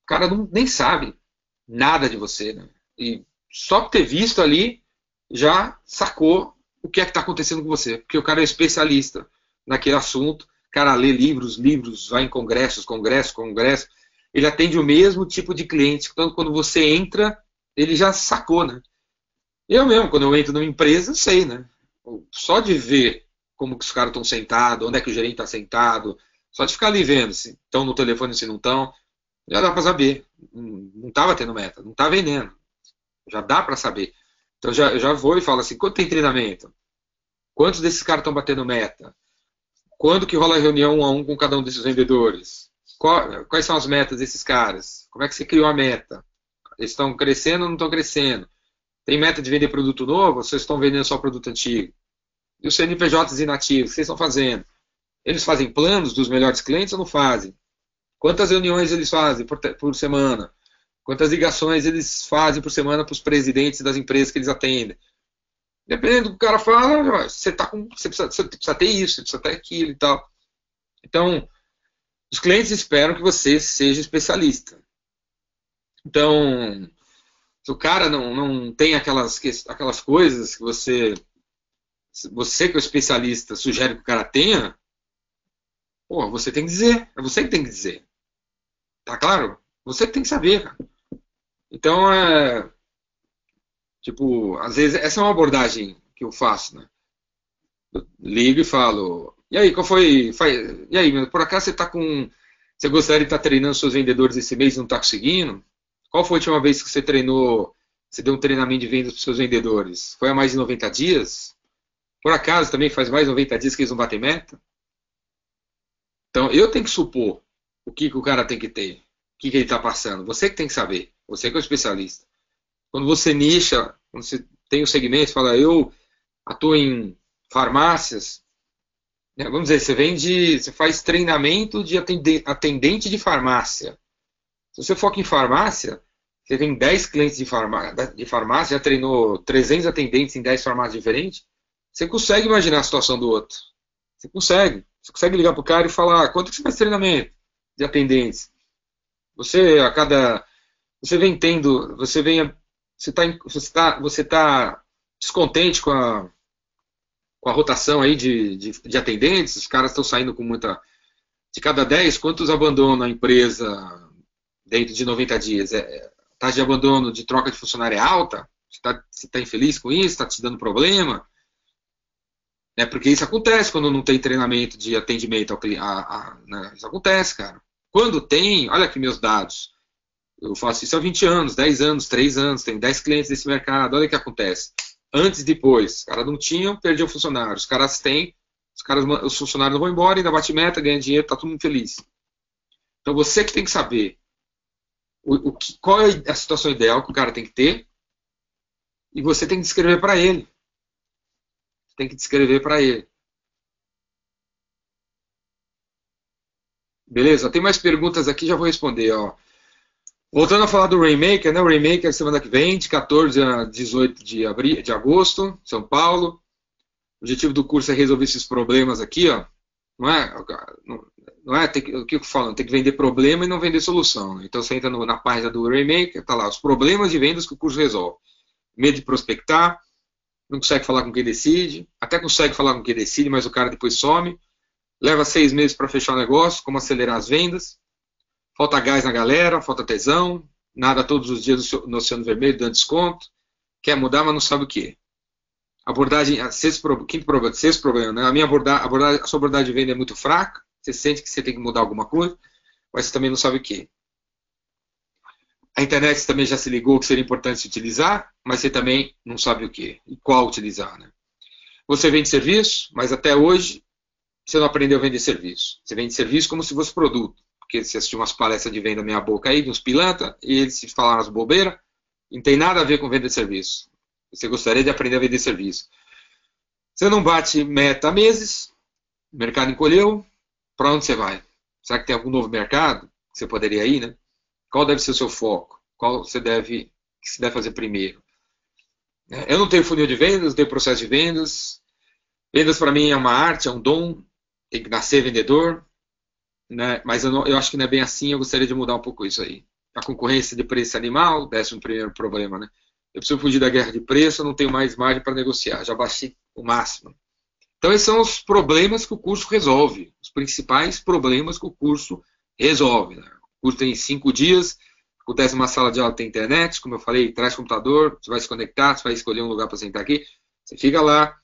O cara não, nem sabe nada de você, né? E só por ter visto ali, já sacou o que é que está acontecendo com você. Porque o cara é especialista naquele assunto, o cara lê livros, livros, vai em congressos, congressos, congressos. Ele atende o mesmo tipo de cliente. Então, quando você entra, ele já sacou, né? Eu mesmo, quando eu entro numa empresa, sei, né? Só de ver como que os caras estão sentados, onde é que o gerente está sentado, só de ficar ali vendo se estão no telefone, se não estão, já dá para saber. Não estava tendo meta, não está vendendo. Já dá para saber. Então já, eu já vou e falo assim, quanto tem treinamento? Quantos desses caras estão batendo meta? Quando que rola reunião um a um com cada um desses vendedores? Qual, quais são as metas desses caras? Como é que você criou a meta? Eles estão crescendo ou não estão crescendo? Tem meta de vender produto novo ou vocês estão vendendo só produto antigo? E os CNPJs inativos, o que vocês estão fazendo? Eles fazem planos dos melhores clientes ou não fazem? Quantas reuniões eles fazem por, por semana? Quantas ligações eles fazem por semana para os presidentes das empresas que eles atendem? Dependendo do que o cara fala, você, tá com, você, precisa, você precisa ter isso, você precisa ter aquilo e tal. Então, os clientes esperam que você seja especialista. Então, se o cara não, não tem aquelas, aquelas coisas que você, você que é o especialista sugere que o cara tenha, pô, você tem que dizer. É você que tem que dizer. Tá claro? Você que tem que saber, cara. Então, é, tipo, às vezes essa é uma abordagem que eu faço, né? Eu ligo e falo, e aí, qual foi? E aí, por acaso você está com. Você gostaria de estar tá treinando seus vendedores esse mês e não está conseguindo? Qual foi a última vez que você treinou, você deu um treinamento de vendas para seus vendedores? Foi há mais de 90 dias? Por acaso também faz mais de 90 dias que eles não batem meta? Então, eu tenho que supor o que, que o cara tem que ter, o que, que ele está passando. Você que tem que saber. Você que é o especialista. Quando você nicha, quando você tem o segmento, fala, eu atuo em farmácias, né, vamos dizer, você vende, você faz treinamento de atendente de farmácia. Se você foca em farmácia, você tem 10 clientes de farmácia, já treinou 300 atendentes em 10 farmácias diferentes, você consegue imaginar a situação do outro. Você consegue. Você consegue ligar para o cara e falar, quanto que você faz treinamento de atendentes? Você, a cada você vem tendo, você vem, você está você tá, você tá descontente com a, com a rotação aí de, de, de atendentes, os caras estão saindo com muita. De cada 10, quantos abandonam a empresa dentro de 90 dias? É, é, taxa de abandono de troca de funcionário é alta? Você está tá infeliz com isso? Está te dando problema? É porque isso acontece quando não tem treinamento de atendimento ao cliente. Né? Isso acontece, cara. Quando tem, olha aqui meus dados. Eu faço isso há 20 anos, 10 anos, 3 anos, tenho 10 clientes desse mercado, olha o que acontece. Antes e depois, os caras não tinham, perdiam funcionário. Os caras têm, os, caras, os funcionários não vão embora, ainda bate meta, ganha dinheiro, tá todo mundo feliz. Então você que tem que saber o, o que, qual é a situação ideal que o cara tem que ter e você tem que descrever para ele. Tem que descrever para ele. Beleza? Tem mais perguntas aqui, já vou responder. Ó. Voltando a falar do Rainmaker, né? O Rainmaker semana que vem, de 14 a 18 de, abril, de agosto, São Paulo. O objetivo do curso é resolver esses problemas aqui, ó. Não é, não é tem, o que eu falo, tem que vender problema e não vender solução. Né? Então você entra no, na página do Rainmaker, tá lá, os problemas de vendas que o curso resolve. Medo de prospectar, não consegue falar com quem decide, até consegue falar com quem decide, mas o cara depois some. Leva seis meses para fechar o negócio, como acelerar as vendas Falta gás na galera, falta tesão, nada todos os dias no Oceano Vermelho dando desconto, quer mudar, mas não sabe o que. Abordagem, sexto, quinto problema, sexto problema, né? A minha abordagem, abordagem, a sua abordagem de venda é muito fraca, você sente que você tem que mudar alguma coisa, mas você também não sabe o que. A internet também já se ligou que seria importante se utilizar, mas você também não sabe o que e qual utilizar, né? Você vende serviço, mas até hoje você não aprendeu a vender serviço. Você vende serviço como se fosse produto porque você assistiu umas palestras de venda meia boca aí, de uns pilantra, e eles se falaram as bobeiras, não tem nada a ver com venda de serviço. Você gostaria de aprender a vender serviço. Você não bate meta há meses, o mercado encolheu, para onde você vai? Será que tem algum novo mercado que você poderia ir, né? Qual deve ser o seu foco? Qual você deve, que se deve fazer primeiro? É, eu não tenho funil de vendas, não tenho processo de vendas. Vendas para mim é uma arte, é um dom, tem que nascer vendedor, né? mas eu, não, eu acho que não é bem assim, eu gostaria de mudar um pouco isso aí. A concorrência de preço animal, décimo primeiro problema, né? Eu preciso fugir da guerra de preço, eu não tenho mais margem para negociar, já baixei o máximo. Então, esses são os problemas que o curso resolve, os principais problemas que o curso resolve. Né? Curso tem cinco dias, acontece numa sala de aula, tem internet, como eu falei, traz computador, você vai se conectar, você vai escolher um lugar para sentar aqui, você fica lá,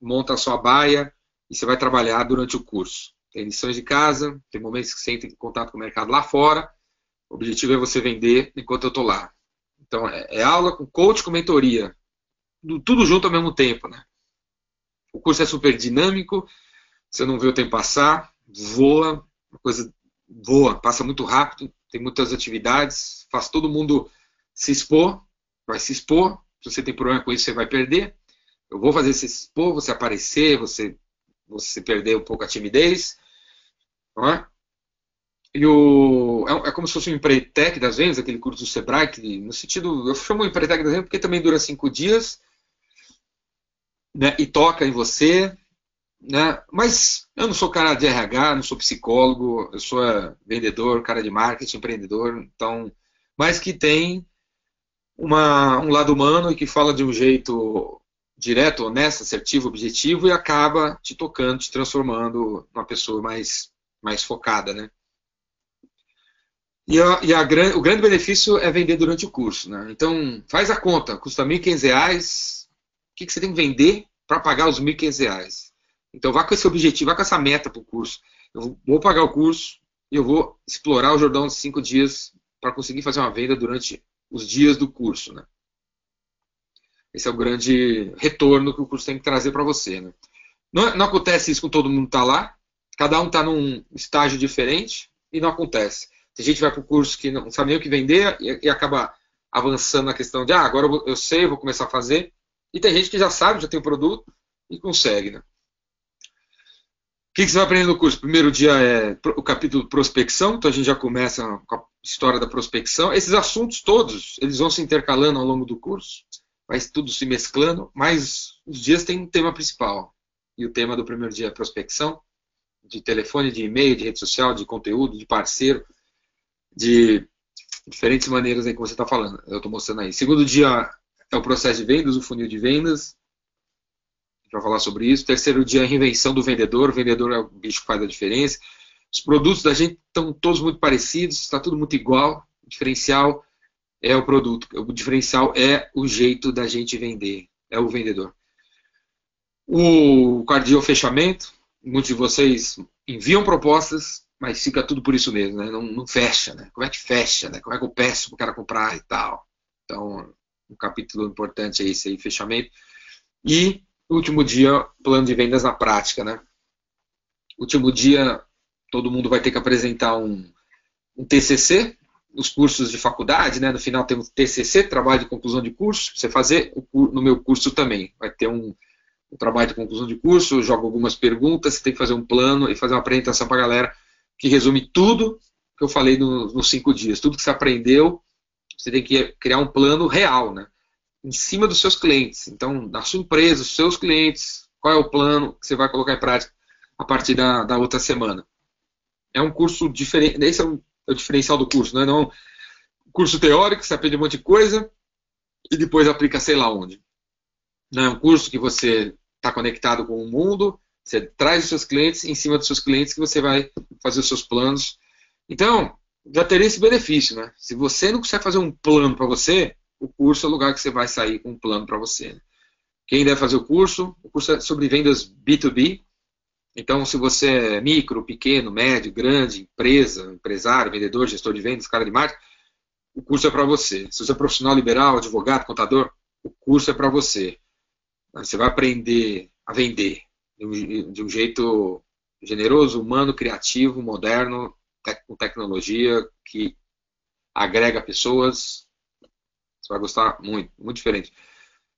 monta a sua baia e você vai trabalhar durante o curso. Tem lições de casa, tem momentos que você entra em contato com o mercado lá fora, o objetivo é você vender enquanto eu estou lá. Então, é, é aula com coach, com mentoria, tudo junto ao mesmo tempo, né? O curso é super dinâmico, você não vê o tempo passar, voa, uma coisa voa, passa muito rápido, tem muitas atividades, faz todo mundo se expor, vai se expor. Se você tem problema com isso, você vai perder. Eu vou fazer você se expor, você aparecer, você, você perder um pouco a timidez. Não é? E o, é, é, como se fosse um empretec das vendas, aquele curso do Sebrae, que, no sentido, eu chamo empretec das vendas porque também dura cinco dias, né, e toca em você, né, mas eu não sou cara de RH, não sou psicólogo, eu sou é, vendedor, cara de marketing, empreendedor, então, mas que tem uma, um lado humano e que fala de um jeito direto, honesto, assertivo, objetivo e acaba te tocando, te transformando numa pessoa mais, mais focada, né? E, a, e a, o grande benefício é vender durante o curso, né? Então, faz a conta, custa R$ 1.500, o que, que você tem que vender para pagar os R$ 1.500? Então vá com esse objetivo, vá com essa meta para o curso. Eu vou pagar o curso e eu vou explorar o Jordão de cinco dias para conseguir fazer uma venda durante os dias do curso. Né? Esse é o grande retorno que o curso tem que trazer para você. Né? Não, não, acontece isso com todo mundo está lá. Cada um está num estágio diferente e não acontece. Tem gente que vai para o curso que não sabe nem o que vender e, e acaba avançando na questão de ah, agora eu, eu sei, eu vou começar a fazer. E tem gente que já sabe, já tem o produto e consegue, né? O que, você vai aprender no curso? Primeiro dia é o capítulo prospecção, então a gente já começa com a história da prospecção. Esses assuntos todos, eles vão se intercalando ao longo do curso, vai tudo se mesclando, mas os dias têm um tema principal. E o tema do primeiro dia é prospecção, de telefone, de e-mail, de rede social, de conteúdo, de parceiro, de diferentes maneiras aí que você está falando. Eu estou mostrando aí. Segundo dia é o processo de vendas, o funil de vendas. A gente vai falar sobre isso. Terceiro dia, a reinvenção do vendedor. O vendedor é o bicho que faz a diferença. Os produtos da gente estão todos muito parecidos, está tudo muito igual. O diferencial é o produto. O diferencial é o jeito da gente vender. É o vendedor. O cardio fechamento. Muitos de vocês enviam propostas, mas fica tudo por isso mesmo, né? não, não fecha. Né? Como é que fecha? Né? Como é que eu peço para o cara comprar e tal? Então, um capítulo importante é esse aí, fechamento. E último dia, plano de vendas na prática, né? Último dia, todo mundo vai ter que apresentar um, um TCC, os cursos de faculdade, né? No final temos TCC, trabalho de conclusão de curso. Você fazer no meu curso também vai ter um, um trabalho de conclusão de curso. Jogo algumas perguntas, você tem que fazer um plano e fazer uma apresentação para a galera que resume tudo que eu falei no, nos cinco dias, tudo que você aprendeu você tem que criar um plano real, né? Em cima dos seus clientes. Então, da sua empresa, os seus clientes, qual é o plano que você vai colocar em prática a partir da, da outra semana. É um curso diferente. Esse é o, é o diferencial do curso, não é não curso teórico, você aprende um monte de coisa e depois aplica sei lá onde. Não é um curso que você está conectado com o mundo, você traz os seus clientes, em cima dos seus clientes que você vai fazer os seus planos. Então, já teria esse benefício, né? Se você não consegue fazer um plano para você, o curso é o lugar que você vai sair com um plano para você. Né? Quem deve fazer o curso? O curso é sobre vendas B2B. Então, se você é micro, pequeno, médio, grande, empresa, empresário, vendedor, gestor de vendas, cara de marketing, o curso é para você. Se você é profissional liberal, advogado, contador, o curso é para você. Você vai aprender a vender de um, de um jeito generoso, humano, criativo, moderno, com tecnologia que agrega pessoas. Você vai gostar muito, muito diferente.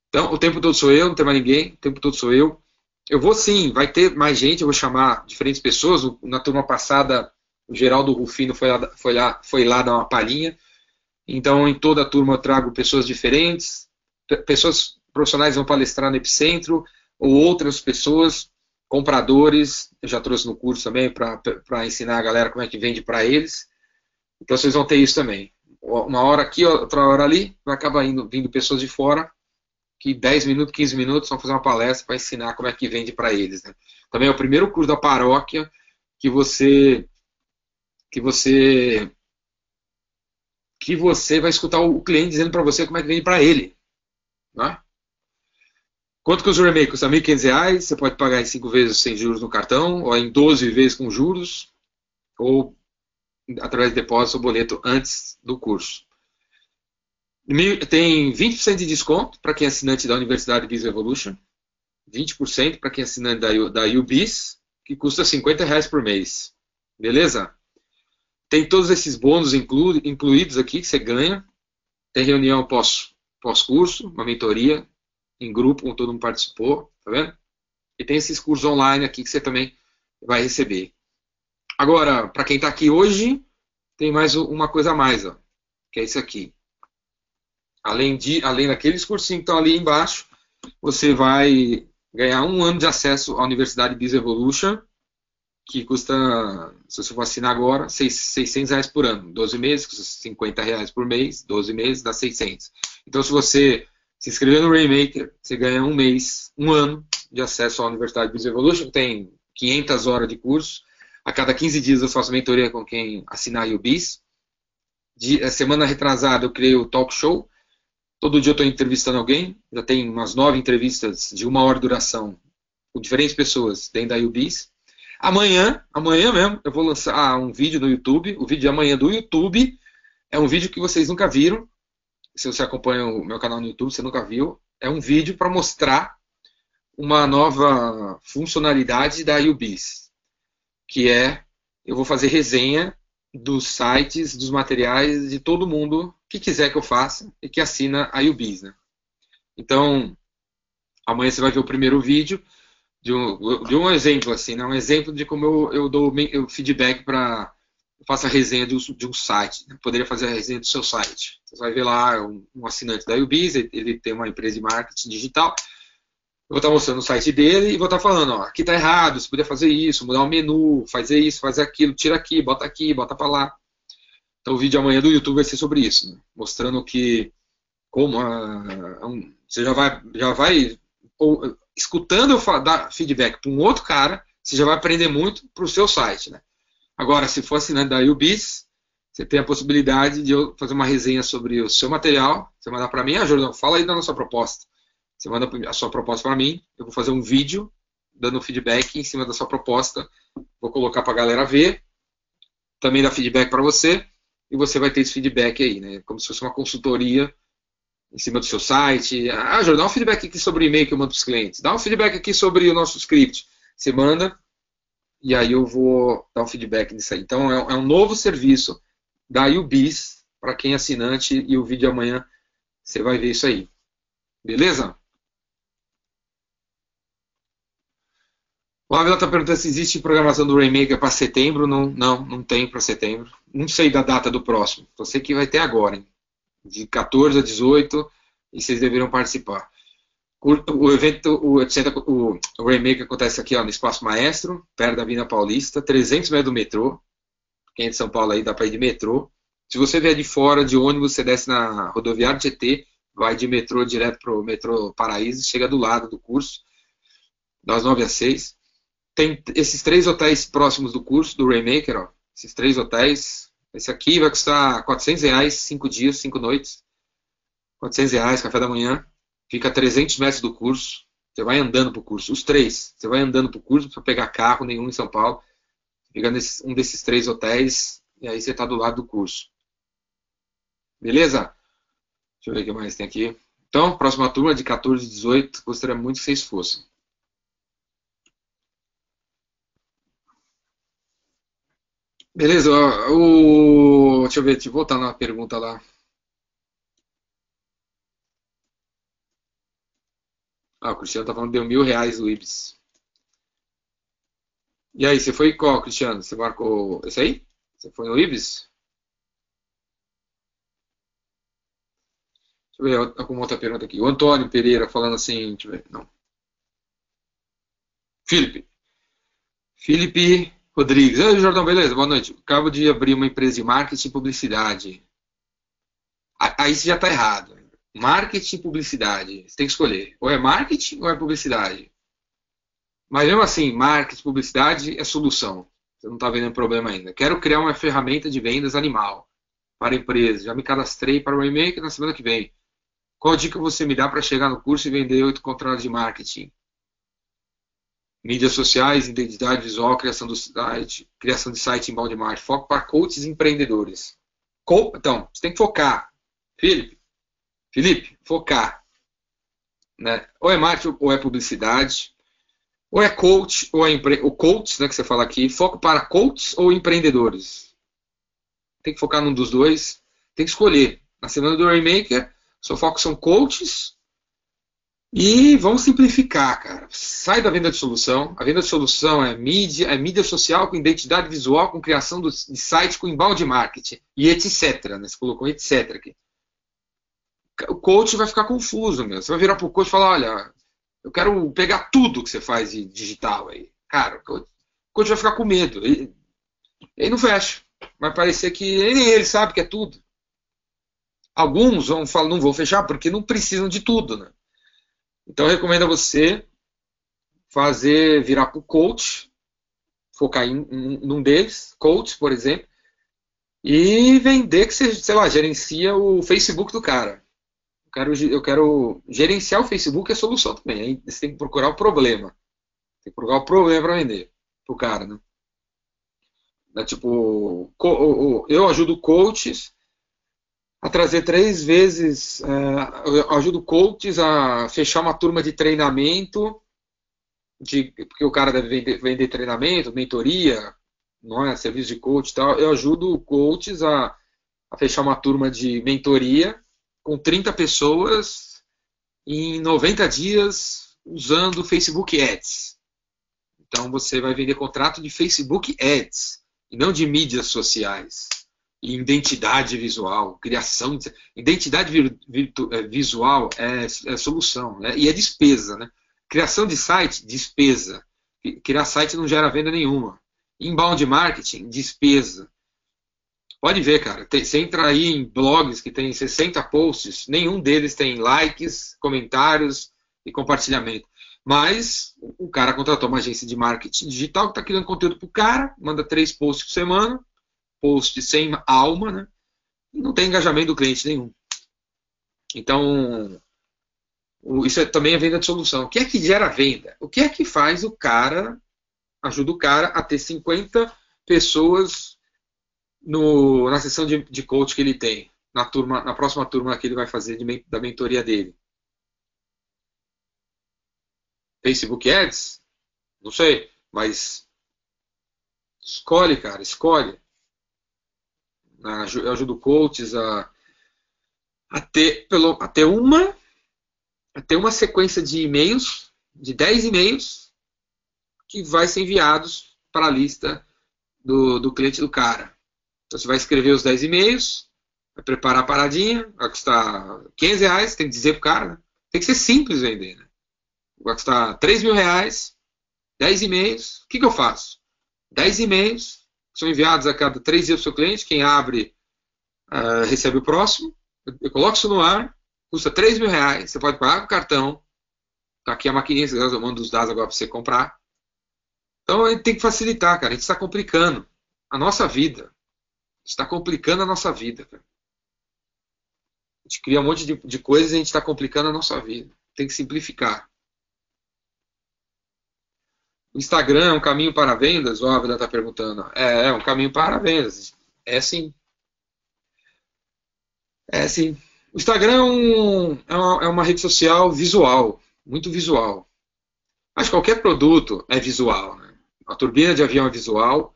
Então, o tempo todo sou eu, não tem mais ninguém, o tempo todo sou eu. Eu vou sim, vai ter mais gente, eu vou chamar diferentes pessoas. Na turma passada O Geraldo Rufino foi lá, foi lá, foi lá dar uma palhinha. Então, em toda a turma eu trago pessoas diferentes, pessoas profissionais vão palestrar no Epicentro, ou outras pessoas, compradores, eu já trouxe no curso também para ensinar a galera como é que vende para eles. Então vocês vão ter isso também. Uma hora aqui, outra hora ali, vai acabar indo, vindo pessoas de fora que 10 minutos, 15 minutos vão fazer uma palestra para ensinar como é que vende para eles. Né? Também é o primeiro curso da paróquia que você que você que você vai escutar o cliente dizendo para você como é que vende para ele. Né? Quanto que o remake? R$ 1.500, você pode pagar em 5 vezes sem juros no cartão, ou em 12 vezes com juros, ou através de depósito ou boleto antes do curso. Tem 20% de desconto para quem é assinante da Universidade Biz Evolution, 20% para quem é assinante da, da UBIS, que custa 50 reais por mês. Beleza? Tem todos esses bônus inclu, incluídos aqui que você ganha. Tem reunião pós-curso, pós uma mentoria, em grupo, com todo mundo participou, tá vendo? E tem esses cursos online aqui que você também vai receber. Agora, para quem está aqui hoje, tem mais uma coisa a mais, ó, que é isso aqui. Além, de, além daqueles cursinhos que estão ali embaixo, você vai ganhar um ano de acesso à Universidade Biz Evolution, que custa, se você for assinar agora, 600 reais por ano. 12 meses, custa 50 reais por mês, 12 meses dá 600. Então, se você se inscrever no Rainmaker, você ganha um mês, um ano de acesso à Universidade Business Evolution, tem 500 horas de curso. A cada 15 dias eu faço mentoria com quem assinar o BIS. De, a semana retrasada eu criei o Talk Show. Todo dia eu estou entrevistando alguém. Já tem umas nove entrevistas de uma hora de duração com diferentes pessoas dentro da UBIS. Amanhã, amanhã mesmo, eu vou lançar um vídeo no YouTube. O vídeo de amanhã do YouTube é um vídeo que vocês nunca viram se você acompanha o meu canal no YouTube, você nunca viu, é um vídeo para mostrar uma nova funcionalidade da UBIS, que é eu vou fazer resenha dos sites, dos materiais de todo mundo que quiser que eu faça e que assina a UBIS. Né? Então, amanhã você vai ver o primeiro vídeo de um, de um exemplo, assim, né? um exemplo de como eu, eu dou feedback para faça a resenha de um, de um site. Né? Poderia fazer a resenha do seu site. Você vai ver lá um, um assinante da UBIS, ele tem uma empresa de marketing digital. Vou estar mostrando o site dele e vou estar falando, ó, aqui está errado, você poderia fazer isso, mudar o menu, fazer isso, fazer aquilo, tira aqui, bota aqui, bota para lá. Então o vídeo amanhã do YouTube vai ser sobre isso, né? mostrando que como a, a, um, você já vai, já vai ou, escutando eu dar feedback para um outro cara, você já vai aprender muito para o seu site, né? Agora, se for assinante da UBIS, você tem a possibilidade de eu fazer uma resenha sobre o seu material. Você mandar para mim, ah, Jordão, fala aí da nossa proposta. Você manda a sua proposta para mim, eu vou fazer um vídeo dando feedback em cima da sua proposta. Vou colocar para a galera ver, também dar feedback para você, e você vai ter esse feedback aí, né? Como se fosse uma consultoria em cima do seu site. Ah, Jordão, dá um feedback aqui sobre o e-mail que eu mando para os clientes. Dá um feedback aqui sobre o nosso script. Você manda, e aí eu vou dar um feedback nisso aí. Então é, é um novo serviço da UBIS para quem é assinante e o vídeo de amanhã você vai ver isso aí. Beleza? O Ávila está perguntando se existe programação do Rainmaker para setembro. Não, não, não tem para setembro. Não sei da data do próximo. Só sei que vai ter agora, hein? de 14 a 18, e vocês deveriam participar. O, evento, o, o, o remake acontece aqui ó, no Espaço Maestro, perto da Vina Paulista, 300 metros do metrô. Quem é de São Paulo aí dá para ir de metrô. Se você vier de fora de ônibus, você desce na rodoviária GT, vai de metrô direto para o metrô Paraíso, chega do lado do curso, das 9 às 6. Tem esses três hotéis próximos do curso, do Raymaker, ó, esses três hotéis. Esse aqui vai custar 400 reais, 5 dias, 5 noites. 400 reais, café da manhã fica a 300 metros do curso. Você vai andando para o curso, os três. Você vai andando para o curso para pegar carro, nenhum em São Paulo. Fica nesse, um desses três hotéis e aí você está do lado do curso. Beleza? Deixa eu ver o que mais tem aqui. Então, próxima turma de 14 e 18. Gostaria muito que vocês fossem. Beleza, o... deixa eu ver, deixa eu voltar na pergunta lá. Ah, o Cristiano tá falando que deu mil reais o Ibis. E aí, você foi qual, Cristiano? Você marcou esse aí? Você foi no Ibis? Deixa eu ver alguma outra pergunta aqui. O Antônio Pereira falando assim, deixa eu ver. Não. Felipe. Felipe Rodrigues. Oi, Jordão, beleza? Boa noite. Acabo de abrir uma empresa de marketing e publicidade. Aí você já está errado. Marketing e publicidade. Você tem que escolher. Ou é marketing ou é publicidade. Mas mesmo assim, marketing, publicidade é solução. Você não está vendo problema ainda. Quero criar uma ferramenta de vendas animal para empresas. Já me cadastrei para o e-mail na semana que vem. Qual dica você me dá para chegar no curso e vender oito contratos de marketing? Mídias sociais, identidade visual, criação do site, criação de site em marketing. Foco para coaches e empreendedores. Então, você tem que focar. Felipe, Felipe, focar. Né? Ou é marketing ou é publicidade. Ou é coach, ou é empre... o coach, né, que você fala aqui, foco para coaches ou empreendedores. Tem que focar num dos dois. Tem que escolher. Na semana do Rainmaker, seu foco são coaches e vamos simplificar, cara. Sai da venda de solução. A venda de solução é mídia, é mídia social com identidade visual, com criação de sites com embalde marketing e etc. Né? Você colocou etc aqui. O coach vai ficar confuso, meu. Você vai virar pro coach e falar, olha, eu quero pegar tudo que você faz de digital aí. Cara, o coach vai ficar com medo. Ele, ele não fecha. Vai parecer que nem ele sabe que é tudo. Alguns vão falar, não vou fechar porque não precisam de tudo, né? Então, eu recomendo a você fazer, virar para o coach, focar em, em, num deles, coach, por exemplo, e vender que você, sei lá, gerencia o Facebook do cara. Eu quero, eu quero gerenciar o Facebook é solução também. Aí você tem que procurar o problema. Tem que procurar o problema para vender pro cara, né? É tipo, eu ajudo coaches a trazer três vezes, é, eu ajudo coaches a fechar uma turma de treinamento, de, porque o cara deve vender, vender treinamento, mentoria, não é, serviço de coach e tal. Eu ajudo coaches a, a fechar uma turma de mentoria com 30 pessoas em 90 dias usando Facebook Ads. Então você vai vender contrato de Facebook Ads e não de mídias sociais identidade visual, criação de... identidade virtu... Eh, visual é, é solução né? e é despesa, né? Criação de site, despesa. Criar site não gera venda nenhuma. Inbound marketing, despesa. Pode ver, cara. Tem, você entra aí em blogs que tem 60 posts, nenhum deles tem likes, comentários e compartilhamento. Mas o cara contratou uma agência de marketing digital que está criando conteúdo para o cara, manda três posts por semana, post sem alma, né? Não tem engajamento do cliente nenhum. Então, isso é, também é venda de solução. O que é que gera venda? O que é que faz o cara, ajuda o cara a ter 50 pessoas no, na sessão de, de coach que ele tem, na, turma, na próxima turma que ele vai fazer de, da mentoria dele? Facebook Ads? Não sei, mas escolhe, cara, escolhe eu ajudo coaches a, a, ter, pelo, a ter uma a ter uma sequência de e-mails, de 10 e-mails, que vai ser enviados para a lista do, do cliente do cara. Então você vai escrever os 10 e-mails, vai preparar a paradinha, vai custar 500 reais, tem que dizer para o cara. Né? Tem que ser simples vender. Né? Vai custar 3 mil reais, 10 e-mails. O que, que eu faço? 10 e-mails, são enviados a cada três dias para o seu cliente. Quem abre uh, recebe o próximo. Eu, eu, coloco isso no ar, custa 3 mil reais. Você pode pagar com cartão. Está aqui a maquininha, eu mando os dados agora para você comprar. Então a gente tem que facilitar, cara. A gente está complicando a nossa vida. Está complicando a nossa vida. Cara. A gente cria um monte de, de coisas e a gente está complicando a nossa vida. Tem que simplificar. Instagram é um caminho para vendas? O Ávila está perguntando. É, é um caminho para vendas. É sim. É sim. O Instagram é, um, é, uma, é uma rede social visual, muito visual. Mas qualquer produto é visual. Né? Uma turbina de avião é visual,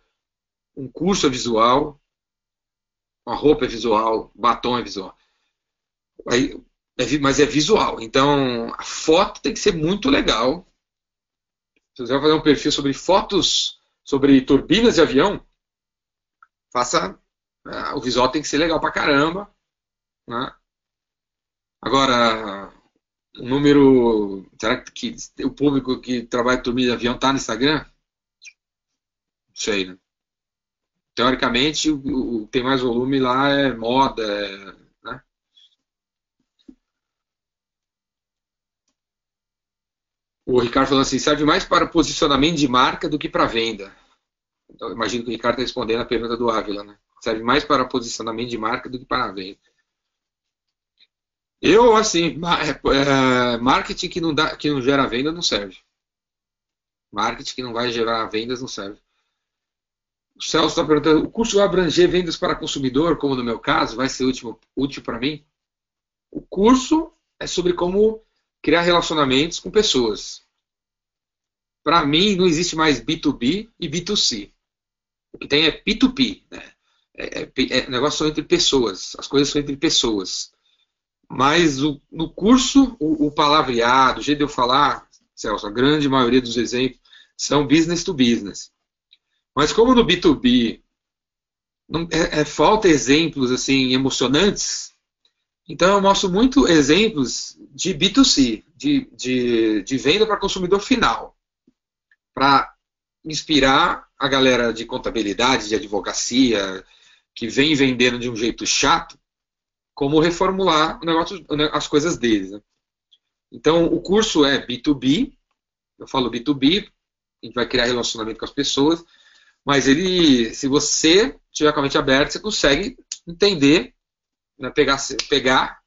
um curso é visual, uma roupa é visual, batom é visual. Aí, é, mas é visual. Então a foto tem que ser muito legal se você vai fazer um perfil sobre fotos sobre turbinas de avião, faça. Uh, o visual tem que ser legal pra caramba. Né? Agora, o número. Será que o público que trabalha com de avião está no Instagram? Não sei, né? Teoricamente, o, o tem mais volume lá é moda, é, O Ricardo falou assim: serve mais para posicionamento de marca do que para venda. Então, imagino que o Ricardo está respondendo a pergunta do Ávila, né? Serve mais para posicionamento de marca do que para venda. Eu, assim, é, marketing que não, dá, que não gera venda não serve. Marketing que não vai gerar vendas não serve. O Celso está perguntando: o curso vai abranger vendas para consumidor, como no meu caso, vai ser útil, útil para mim? O curso é sobre como criar relacionamentos com pessoas. Para mim, não existe mais B2B e B2C. O que tem é P2P. Né? É, é, é negócio entre pessoas. As coisas são entre pessoas. Mas o, no curso, o, o palavreado, o jeito de eu falar, Celso, a grande maioria dos exemplos são business to business. Mas como no B2B não, é, é, falta exemplos assim emocionantes, então eu mostro muito exemplos de B2C, de, de, de venda para consumidor final, para inspirar a galera de contabilidade, de advocacia, que vem vendendo de um jeito chato, como reformular negócio, as coisas deles. Né? Então, o curso é B2B, eu falo B2B, a gente vai criar relacionamento com as pessoas, mas ele, se você tiver com a mente aberta, você consegue entender, né, pegar, pegar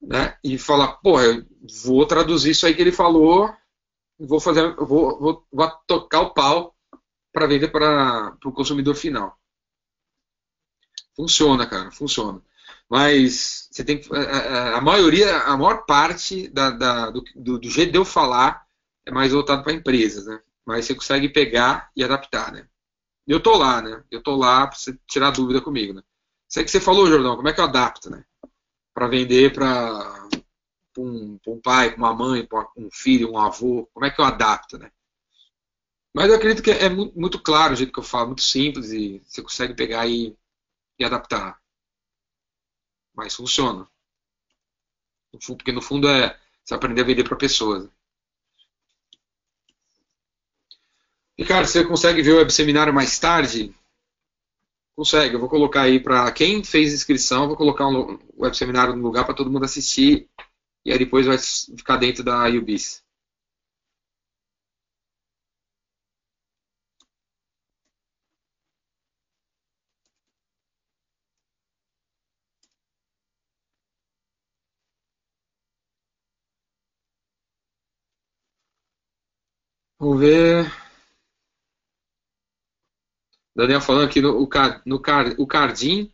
né, e falar, porra, eu vou traduzir isso aí que ele falou, vou fazer, vou, vou, vou tocar o pau para vender para o consumidor final. Funciona, cara, funciona. Mas você tem que, a, a maioria, a maior parte da, da, do, do, jeito de eu falar é mais voltado para empresas, né? Mas você consegue pegar e adaptar, né? Eu tô lá, né? Eu tô lá para você tirar dúvida comigo, né? Sei que você falou, Jordão, como é que eu adapto, né? Para vender para um, um, pai, uma mãe, um filho, um avô, como é que eu adapto, né? Mas eu acredito que é muito claro o jeito que eu falo, muito simples e você consegue pegar e, e adaptar. Mas funciona. Porque no fundo é você aprender a vender para pessoas. Ricardo, você consegue ver o web seminário mais tarde? Consegue, eu vou colocar aí para quem fez inscrição, vou colocar um web seminário no lugar para todo mundo assistir e aí depois vai ficar dentro da UBIS. Vamos ver. Daniel falando aqui no, no o Cardim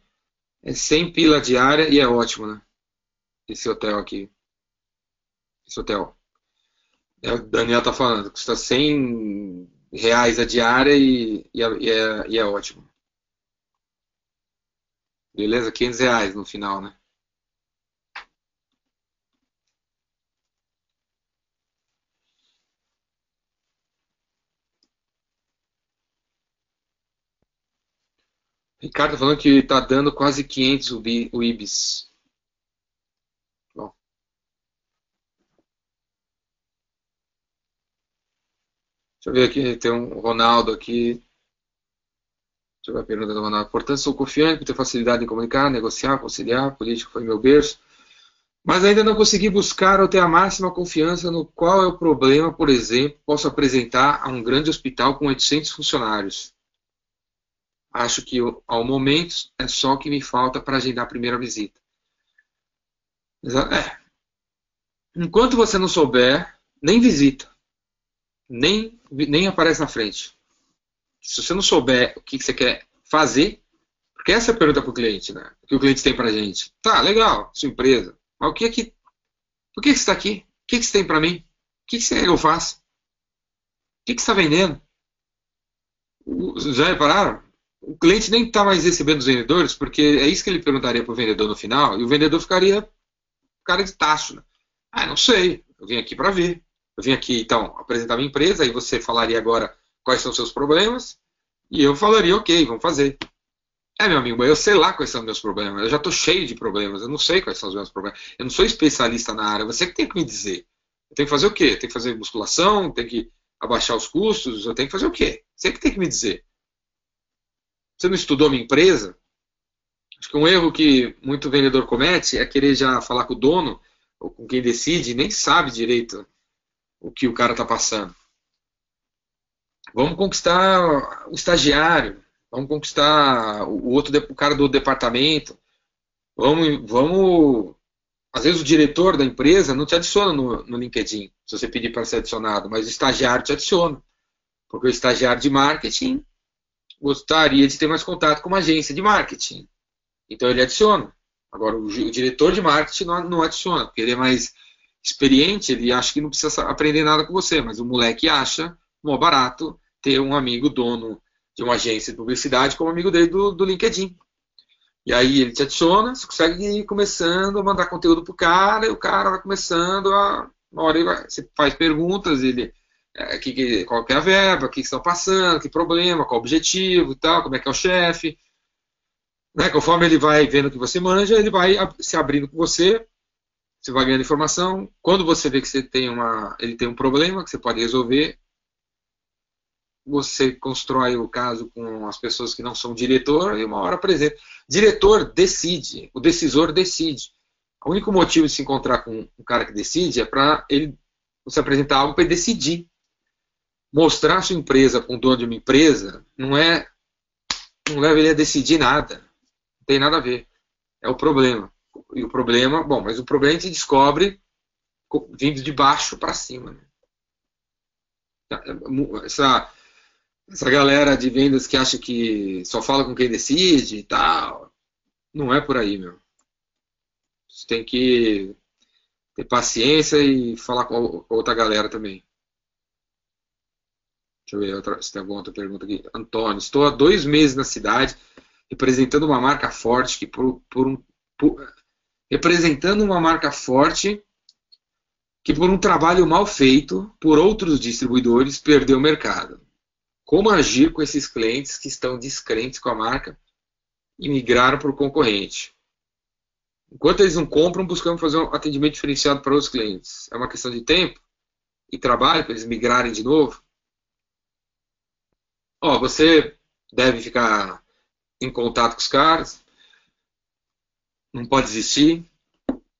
é 100 pila diária e é ótimo, né? Esse hotel aqui. Esse hotel. É, o Daniel tá falando, custa 100 reais a diária e, e, é, e, é, e é ótimo. Beleza? 500 reais no final, né? Ricardo falando que está dando quase 500 o IBIS. Bom. Deixa eu ver aqui, tem um Ronaldo aqui. Deixa eu ver a pergunta do Ronaldo. Portanto, sou confiante ter facilidade em comunicar, negociar, conciliar, político foi meu berço. Mas ainda não consegui buscar ou ter a máxima confiança no qual é o problema, por exemplo, posso apresentar a um grande hospital com 800 funcionários Acho que ao momento é só o que me falta para agendar a primeira visita. É. Enquanto você não souber, nem visita. Nem, nem aparece na frente. Se você não souber o que você quer fazer, porque essa é a pergunta para o cliente, né? O que o cliente tem para a gente. Tá, legal, sua empresa. Mas o que é que. Por que, você está aqui? O que, você tem para mim? O que, que você quer que eu faça? O que, que você está vendendo? Já repararam? O cliente nem está mais recebendo os vendedores, porque é isso que ele perguntaria para o vendedor no final, e o vendedor ficaria cara de tacho. Né? Ah, não sei, eu vim aqui para ver. Eu vim aqui, então, apresentar minha empresa, e você falaria agora quais são os seus problemas, e eu falaria, ok, vamos fazer. É, meu amigo, eu sei lá quais são os meus problemas. Eu já estou cheio de problemas. Eu não sei quais são os meus problemas. Eu não sou especialista na área. Você que tem que me dizer. Eu tenho que fazer o quê? Tenho que fazer musculação? Tenho que abaixar os custos? Eu tenho que fazer o quê? Você que tem que me dizer. Você não estudou minha empresa? Acho que um erro que muito vendedor comete é querer já falar com o dono ou com quem decide e nem sabe direito o que o cara está passando. Vamos conquistar o estagiário, vamos conquistar o outro o cara do departamento, vamos, vamos. Às vezes o diretor da empresa não te adiciona no, no LinkedIn, se você pedir para ser adicionado, mas o estagiário te adiciona. Porque o estagiário de marketing gostaria de ter mais contato com uma agência de marketing. Então ele adiciona. Agora, o, diretor de marketing não, não, adiciona, porque ele é mais experiente, ele acha que não precisa aprender nada com você, mas o moleque acha mó barato ter um amigo dono de uma agência de publicidade como amigo dele do, do LinkedIn. E aí ele te adiciona, você consegue ir começando a mandar conteúdo pro cara, e o cara vai começando a. Uma hora vai, você faz perguntas, ele. É, que, qual que é a verba, o que, que estão passando, que problema, qual o objetivo e tal, como é que é o chefe. Né? Conforme ele vai vendo que você manja, ele vai se abrindo com você, você vai ganhando informação. Quando você vê que você tem uma, ele tem um problema que você pode resolver, você constrói o caso com as pessoas que não são diretor e uma hora apresenta. Diretor decide, o decisor decide. O único motivo de se encontrar com um cara que decide é para ele você apresentar algo para ele decidir. Mostrar sua empresa para um dono de uma empresa não é não leva ele a decidir nada. Não tem nada a ver. É o problema. E o problema, bom, mas o problema a gente descobre vindo de baixo para cima. Né? Essa essa galera de vendas que acha que só fala com quem decide e tal. Não é por aí, meu. Você tem que ter paciência e falar com outra galera também. Deixa eu ver outra, se tem alguma outra pergunta aqui. Antônio, estou há dois meses na cidade representando uma marca forte que por, por um por, representando uma marca forte que por um trabalho mal feito por outros distribuidores perdeu o mercado. Como agir com esses clientes que estão descrentes com a marca e migraram para o concorrente? Enquanto eles não compram, buscamos fazer um atendimento diferenciado para os clientes. É uma questão de tempo e trabalho para eles migrarem de novo. Ó, você deve ficar em contato com os caras. Não pode desistir.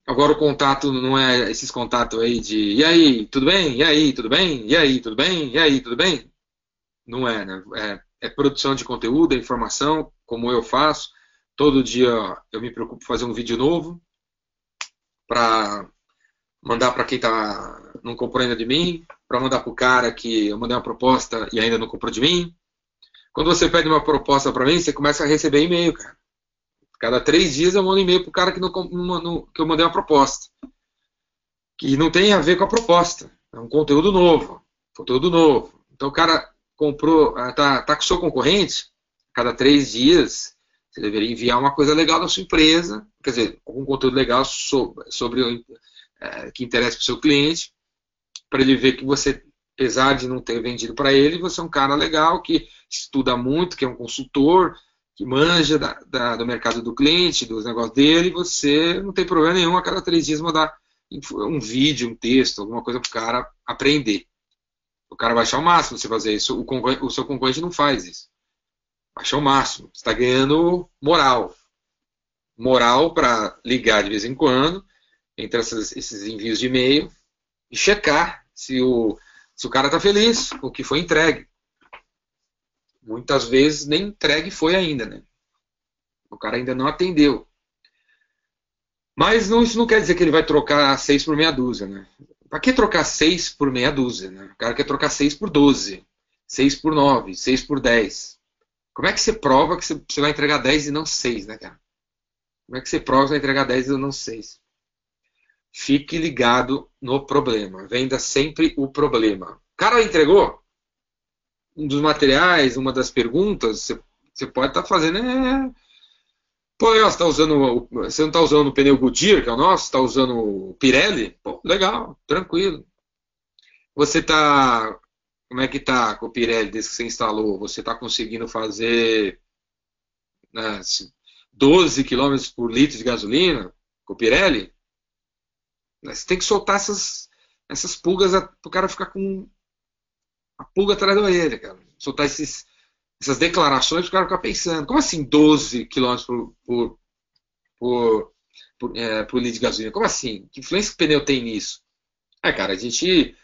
Agora o contato não é esses contatos aí de e aí, tudo bem? E aí, tudo bem? E aí, tudo bem? E aí, tudo bem? Não é, né? É, é produção de conteúdo, é informação, como eu faço. Todo dia eu me preocupo em fazer um vídeo novo para mandar para quem tá, não comprou ainda de mim, para mandar para o cara que eu mandei uma proposta e ainda não comprou de mim. Quando você pede uma proposta para mim, você começa a receber e-mail, cara. Cada três dias eu mando e-mail para o cara que, não, que eu mandei uma proposta. Que não tem a ver com a proposta. É um conteúdo novo. Conteúdo novo. Então o cara comprou, ah, tá, tá com seu concorrente, cada três dias você deveria enviar uma coisa legal da sua empresa, quer dizer, algum conteúdo legal sobre, sobre é, que interessa para o seu cliente, para ele ver que você, apesar de não ter vendido para ele, você é um cara legal que estuda muito, que é um consultor, que manja da, da, do mercado do cliente, dos negócios dele, você não tem problema nenhum a cada três dias mandar um vídeo, um texto, alguma coisa para o cara aprender. O cara vai achar o máximo você fazer isso. O, o seu concorrente não faz isso. Achar o máximo. Você está ganhando moral. Moral para ligar de vez em quando, entre essas, esses envios de e-mail, e checar se o, se o cara está feliz com o que foi entregue. Muitas vezes nem entregue foi ainda, né? O cara ainda não atendeu. Mas não, isso não quer dizer que ele vai trocar seis por meia dúzia, né? Para que trocar 6 por meia dúzia? Né? O cara quer trocar 6 por 12, 6 por 9, 6 por 10. Como é que você prova que você vai entregar 10 e não 6, né, cara? Como é que você prova que vai entregar 10 e não 6? Fique ligado no problema. Venda sempre o problema. O cara entregou um dos materiais, uma das perguntas, você, pode estar tá fazendo é, Pô, você, tá usando, você não está usando o pneu Goodyear, que é o nosso, está usando o Pirelli? Pô, legal, tranquilo. Você está. Como é que está com o Pirelli desde que você instalou? Você está conseguindo fazer né, 12 km por litro de gasolina, com o Pirelli, né, você tem que soltar essas, essas pulgas para o cara ficar com a pulga atrás da orelha, cara. Soltar esses, essas declarações para o cara ficar pensando. Como assim 12 km por, por, por, por, é, por litro de gasolina? Como assim? Que influência que o pneu tem nisso? É, cara, a gente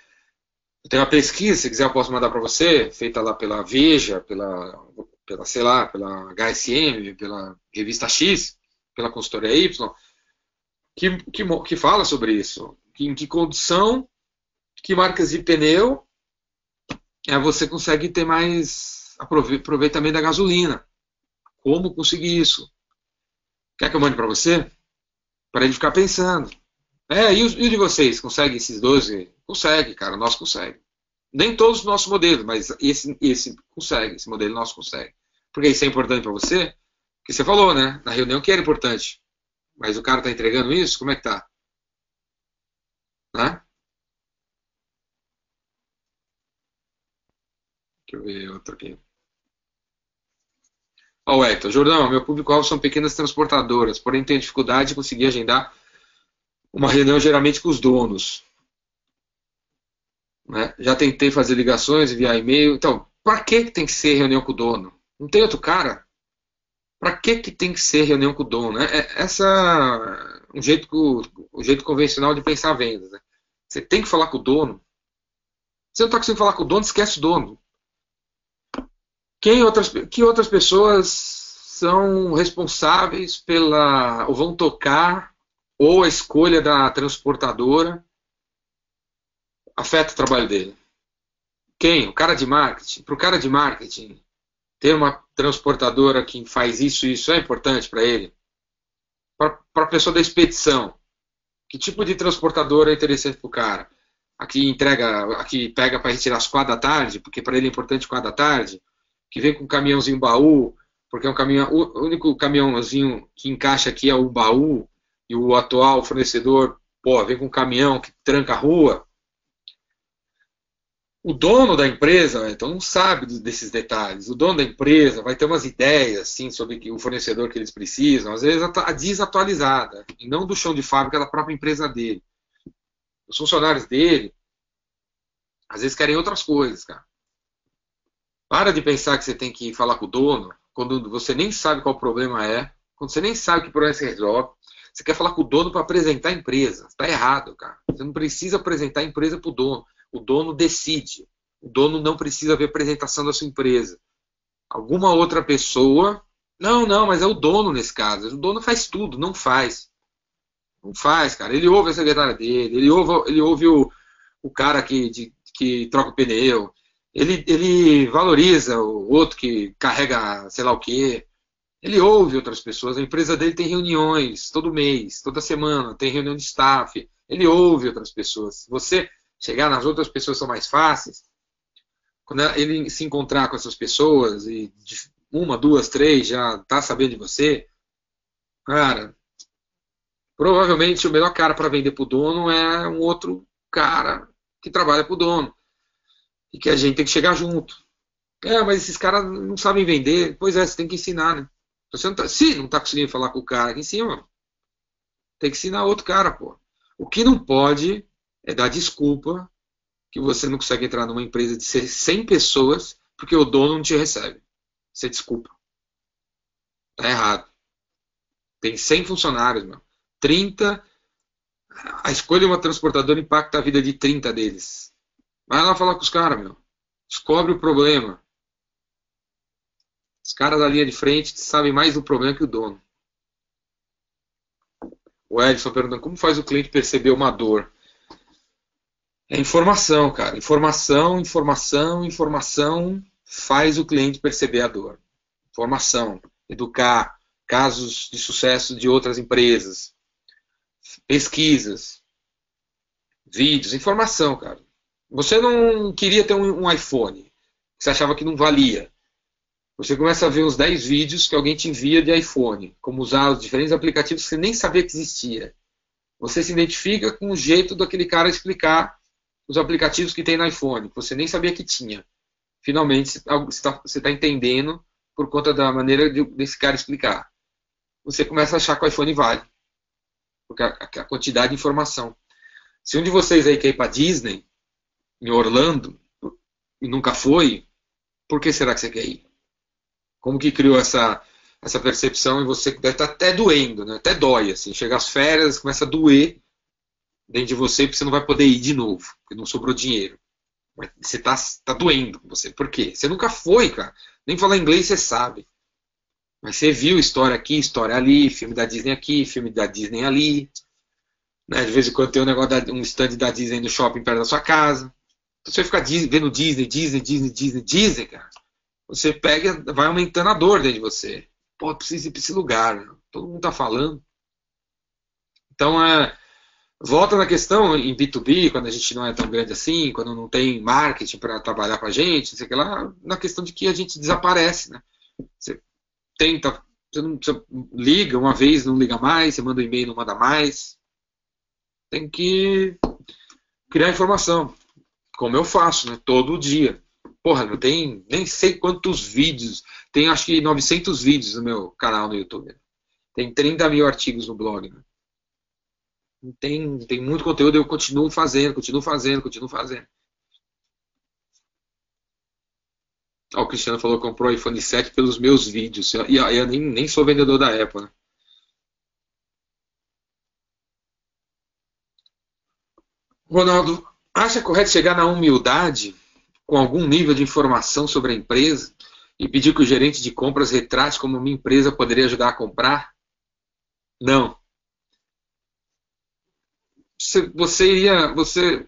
tem uma pesquisa, se quiser eu posso mandar para você, feita lá pela Veja, pela, pela, sei lá, pela HSM, pela revista X, pela consultoria Y, que, que, que fala sobre isso. Que, em que condição, que marcas de pneu é, você consegue ter mais aproveitamento da gasolina. Como conseguir isso? Quer que eu mande para você? Para ele ficar pensando. É, e o, e o de vocês? Consegue esses 12? Consegue, cara, nós consegue. Nem todos os nossos modelos, mas esse, esse consegue, esse modelo nosso consegue. Porque isso é importante para você? Porque você falou, né? Na reunião que era importante. Mas o cara está entregando isso? Como é que tá? Né? Deixa eu ver outro aqui. Ó, oh, Hector, Jordão, meu público-alvo são pequenas transportadoras, porém tenho dificuldade de conseguir agendar uma reunião geralmente com os donos. Né? Já tentei fazer ligações, enviar e-mail. Então, para que tem que ser reunião com o dono? Não tem outro cara? Para que, que tem que ser reunião com o dono? É, é essa um jeito, o jeito convencional de pensar vendas. Né? Você tem que falar com o dono. Você não está conseguindo falar com o dono, esquece o dono. Quem outras, que outras pessoas são responsáveis pela ou vão tocar ou a escolha da transportadora afeta o trabalho dele? Quem? O cara de marketing. Para o cara de marketing, ter uma transportadora que faz isso e isso é importante para ele? Para a pessoa da expedição, que tipo de transportadora é interessante para o cara? Aqui entrega, aqui pega para retirar as quatro da tarde, porque para ele é importante quatro da tarde que vem com um caminhãozinho baú, porque é um caminhão, o único caminhãozinho que encaixa aqui é o baú, e o atual fornecedor, pô, vem com um caminhão que tranca a rua. O dono da empresa, então, não sabe desses detalhes. O dono da empresa vai ter umas ideias, assim, sobre o fornecedor que eles precisam, às vezes desatualizada, e não do chão de fábrica da própria empresa dele. Os funcionários dele, às vezes querem outras coisas, cara. Para de pensar que você tem que falar com o dono quando você nem sabe qual o problema é, quando você nem sabe que problema se resolve. Você quer falar com o dono para apresentar a empresa. Está errado, cara. Você não precisa apresentar a empresa para o dono. O dono decide. O dono não precisa ver apresentação da sua empresa. Alguma outra pessoa. Não, não, mas é o dono nesse caso. O dono faz tudo, não faz. Não faz, cara. Ele ouve a secretária dele, ele ouve, ele ouve o, o cara que, de, que troca o pneu, ele, ele valoriza o outro que carrega sei lá o quê. Ele ouve outras pessoas. A empresa dele tem reuniões todo mês, toda semana, tem reunião de staff. Ele ouve outras pessoas. Você chegar nas outras pessoas são mais fáceis, quando ele se encontrar com essas pessoas e uma, duas, três já tá sabendo de você, cara, provavelmente o melhor cara para vender para o dono é um outro cara que trabalha para o dono e que a gente tem que chegar junto. É, mas esses caras não sabem vender. Pois é, você tem que ensinar, né? Você não tá, se não está conseguindo falar com o cara aqui em cima, tem que ensinar outro cara, pô. O que não pode é dar desculpa que você não consegue entrar numa empresa de 100 pessoas porque o dono não te recebe. Você desculpa. Tá errado. Tem 100 funcionários, meu. 30. A escolha de uma transportadora impacta a vida de 30 deles. Vai lá falar com os caras, meu. Descobre o problema. Os caras da linha de frente sabem mais do problema que o dono. O Edson perguntando como faz o cliente perceber uma dor. É informação, cara. Informação, informação, informação faz o cliente perceber a dor. Informação, educar, casos de sucesso de outras empresas, pesquisas, vídeos, informação, cara. Você não queria ter um, iPhone, você achava que não valia. Você começa a ver uns 10 vídeos que alguém te envia de iPhone, como usar os diferentes aplicativos que você nem sabia que existia. Você se identifica com o jeito daquele cara explicar os aplicativos que tem no iPhone, que você nem sabia que tinha. Finalmente você está tá entendendo por conta da maneira de, desse cara explicar. Você começa a achar que o iPhone vale. Porque a, a quantidade de informação. Se um de vocês aí quer ir para Disney, em Orlando, e nunca foi, por que será que você quer ir? Como que criou essa, essa percepção em você deve estar tá até doendo, né? até dói. Assim. Chega às férias, começa a doer dentro de você, porque você não vai poder ir de novo, porque não sobrou dinheiro. Você está tá doendo com você. Por quê? Você nunca foi, cara. Nem falar inglês você sabe. Mas você viu história aqui, história ali, filme da Disney aqui, filme da Disney ali. Né? De vez em quando tem um negócio, da, um stand da Disney no shopping perto da sua casa. Então você fica vendo Disney, Disney, Disney, Disney, Disney, cara. Você pega, vai aumentando a dor dentro de você. Pô, preciso ir para esse lugar. Todo mundo tá falando. Então, é, volta na questão em B2B, quando a gente não é tão grande assim, quando não tem marketing para trabalhar com a gente, sei lá, na questão de que a gente desaparece, né? Você tenta, você, não, você liga uma vez, não liga mais, você manda um e-mail, não manda mais. Tem que criar informação, como eu faço, né? Todo dia. Porra, não tem nem sei quantos vídeos, tem acho que 900 vídeos no meu canal no YouTube. Tem 30 mil artigos no blog. Né? Tem, tem muito conteúdo, eu continuo fazendo, continuo fazendo, continuo fazendo. Ó, o Cristiano falou que comprou o iPhone 7 pelos meus vídeos. E eu, eu, nem, nem sou vendedor da Apple, né? Ronaldo, acha correto chegar na humildade com algum nível de informação sobre a empresa e pedir que o gerente de compras retrate como uma empresa poderia ajudar a comprar? Não você iria, você,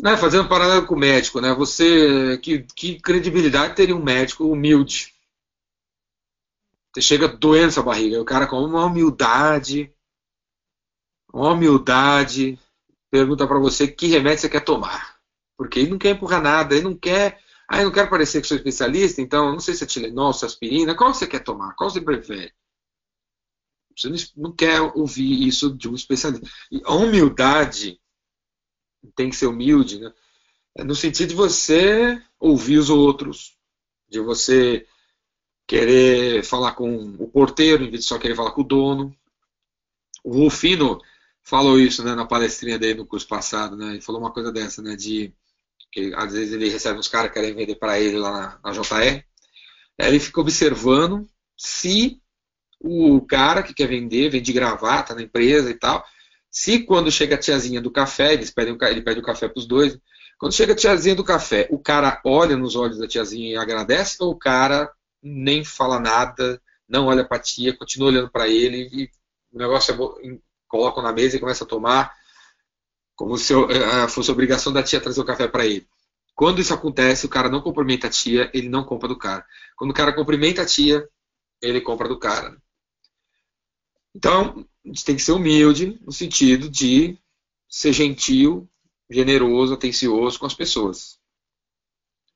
né, fazendo um paralelo com o médico, né, você, que, que credibilidade teria um médico humilde? Você chega doendo essa barriga, o cara com uma humildade, uma humildade, pergunta para você que remédio você quer tomar, porque ele não quer empurrar nada, ele não quer, ah, eu não quero parecer que sou especialista, então não sei se é Tilenol, se é aspirina, qual você quer tomar, qual você prefere? Você não quer ouvir isso de um especialista. E a humildade tem que ser humilde, né? É no sentido de você ouvir os outros, de você querer falar com o porteiro em vez de só querer falar com o dono. O Rufino falou isso né, na palestrinha dele no curso passado, né? Ele falou uma coisa dessa, né? De que às vezes ele recebe uns caras que querem vender para ele lá na, na JR. Aí ele fica observando se o cara que quer vender, vende gravata na empresa e tal. Se quando chega a tiazinha do café, eles pedem, ele pede o café para os dois. Quando chega a tiazinha do café, o cara olha nos olhos da tiazinha e agradece, ou o cara nem fala nada, não olha para a tia, continua olhando para ele e o negócio é, coloca na mesa e começa a tomar como se eh, fosse obrigação da tia trazer o café para ele. Quando isso acontece, o cara não cumprimenta a tia, ele não compra do cara. Quando o cara cumprimenta a tia, ele compra do cara. Então, a gente tem que ser humilde no sentido de ser gentil, generoso, atencioso com as pessoas.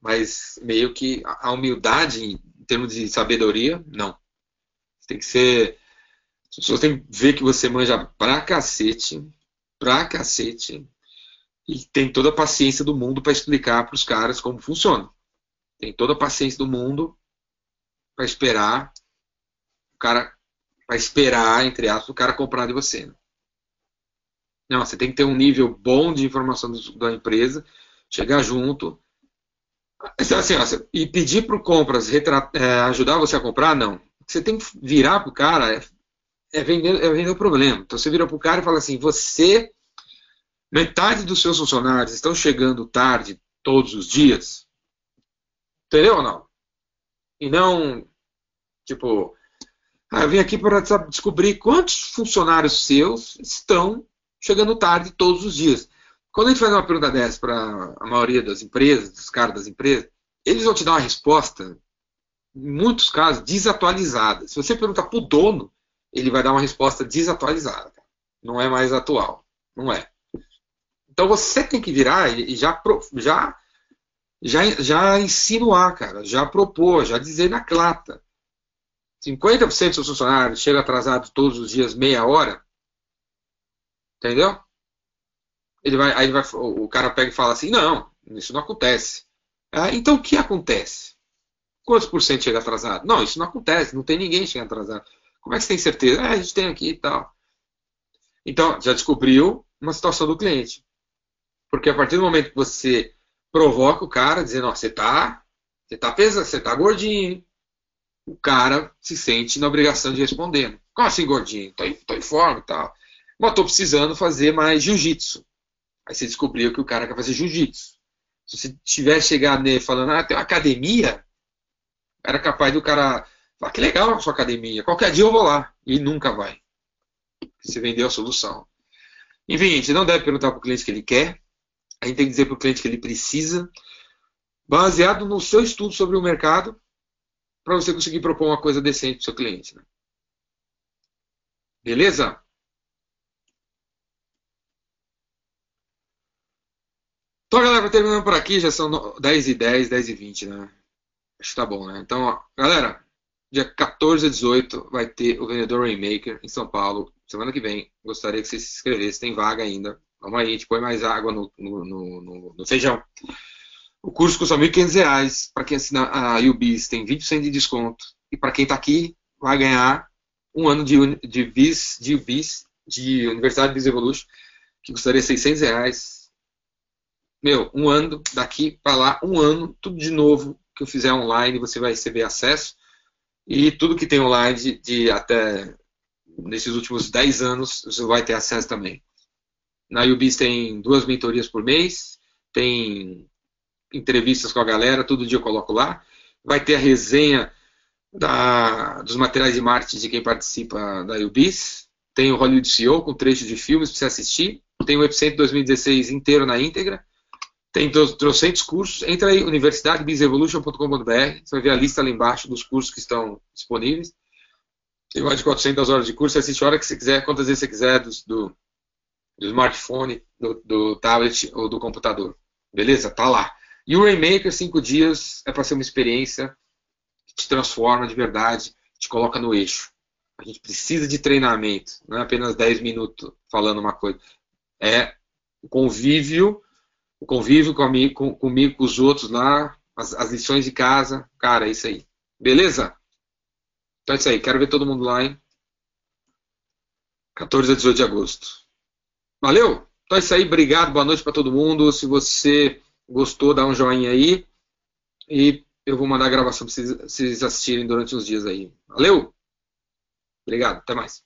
Mas meio que a humildade, em termos de sabedoria, não. Tem que ser. As pessoas têm que ver que você manja pra cacete, pra cacete, e tem toda a paciência do mundo para explicar para os caras como funciona. Tem toda a paciência do mundo para esperar o cara para esperar, entre aspas, o cara comprar de você. Né? Não, você tem que ter um nível bom de informação do, da empresa, chegar junto. Então, assim, ó, e pedir para compras é, ajudar você a comprar, não. Você tem que virar para o cara, é, é, vender, é vender o problema. Então você vira para o cara e fala assim: você, metade dos seus funcionários estão chegando tarde todos os dias. Entendeu ou não? E não, tipo, ah, eu vim aqui para descobrir quantos funcionários seus estão chegando tarde todos os dias. Quando a gente faz uma pergunta dessa para a maioria das empresas, dos caras das empresas, eles vão te dar uma resposta, em muitos casos, desatualizada. Se você perguntar para o dono, ele vai dar uma resposta desatualizada. Não é mais atual. Não é. Então você tem que virar e já, já, já, já insinuar, cara, já propor, já dizer na clata. 50% dos funcionários chegam atrasados todos os dias meia hora, entendeu? Ele vai, aí vai, o cara pega e fala assim, não, isso não acontece. Ah, então o que acontece? Quantos por cento chega atrasado? Não, isso não acontece, não tem ninguém chegando atrasado. Como é que você tem certeza? É, a gente tem aqui e tal. Então, já descobriu uma situação do cliente. Porque a partir do momento que você provoca o cara, dizendo, ó, você tá, você tá pesado, você tá gordinho, o cara se sente na obrigação de responder. Como assim, gordinho? Tô em, tô em forma e tal. Mas tô precisando fazer mais jiu-jitsu. Aí você descobriu que o cara quer fazer jiu-jitsu. Se você tivesse chegado nele falando, ah, tem uma academia, era capaz do cara falar, que legal a sua academia, qualquer dia eu vou lá. E nunca vai. Você vendeu a solução. Enfim, gente não deve perguntar para o cliente o que ele quer, a gente tem que dizer para o cliente que ele precisa, baseado no seu estudo sobre o mercado, para você conseguir propor uma coisa decente para o seu cliente. Né? Beleza? Então, galera, terminando por aqui, já são 10 e 10, 10 e 20, né? Acho que tá bom, né? Então, ó, galera, dia 14 a 18 vai ter o Vendedor Rainmaker em São Paulo. Semana que vem, gostaria que você se inscrevesse, tem vaga ainda. Vamos aí, a gente põe mais água no, no, no, no feijão. O curso custa R$ 1.500. Para quem assina a UBIS, tem 20% de desconto. E para quem está aqui, vai ganhar um ano de, de BIS, de UBIS, de Universidade Biz Evolution, que custaria 600 reais. Meu, um ano daqui para lá, um ano, tudo de novo que eu fizer online, você vai receber acesso. E tudo que tem online de, de até nesses últimos 10 anos, você vai ter acesso também. Na UBIS tem duas mentorias por mês, tem entrevistas com a galera, todo dia eu coloco lá. Vai ter a resenha da, dos materiais de marketing de quem participa da UBIS. Tem o Hollywood CEO com trechos de filmes para você assistir. Tem o Epicentro 2016 inteiro na íntegra. Tem trocentos cursos. Entra aí, universidadebizevolution.com.br. Você vai ver a lista lá embaixo dos cursos que estão disponíveis. Tem mais de 400 horas de curso. Você assiste a hora que você quiser, quantas vezes você quiser, do, do, do smartphone, do, do, tablet ou do computador. Beleza? Tá lá. E o Rainmaker, 5 dias, é para ser uma experiência que te transforma de verdade, te coloca no eixo. A gente precisa de treinamento, não é apenas 10 minutos falando uma coisa. É o convívio o convívio comigo, com, comigo, com os outros lá, as, as, lições de casa. Cara, é isso aí. Beleza? Então é isso aí. Quero ver todo mundo lá, hein? 14 a 18 de agosto. Valeu? Então é isso aí. Obrigado. Boa noite para todo mundo. Se você gostou, dá um joinha aí. E eu vou mandar a gravação para vocês assistirem durante uns dias aí. Valeu? Obrigado. Até mais.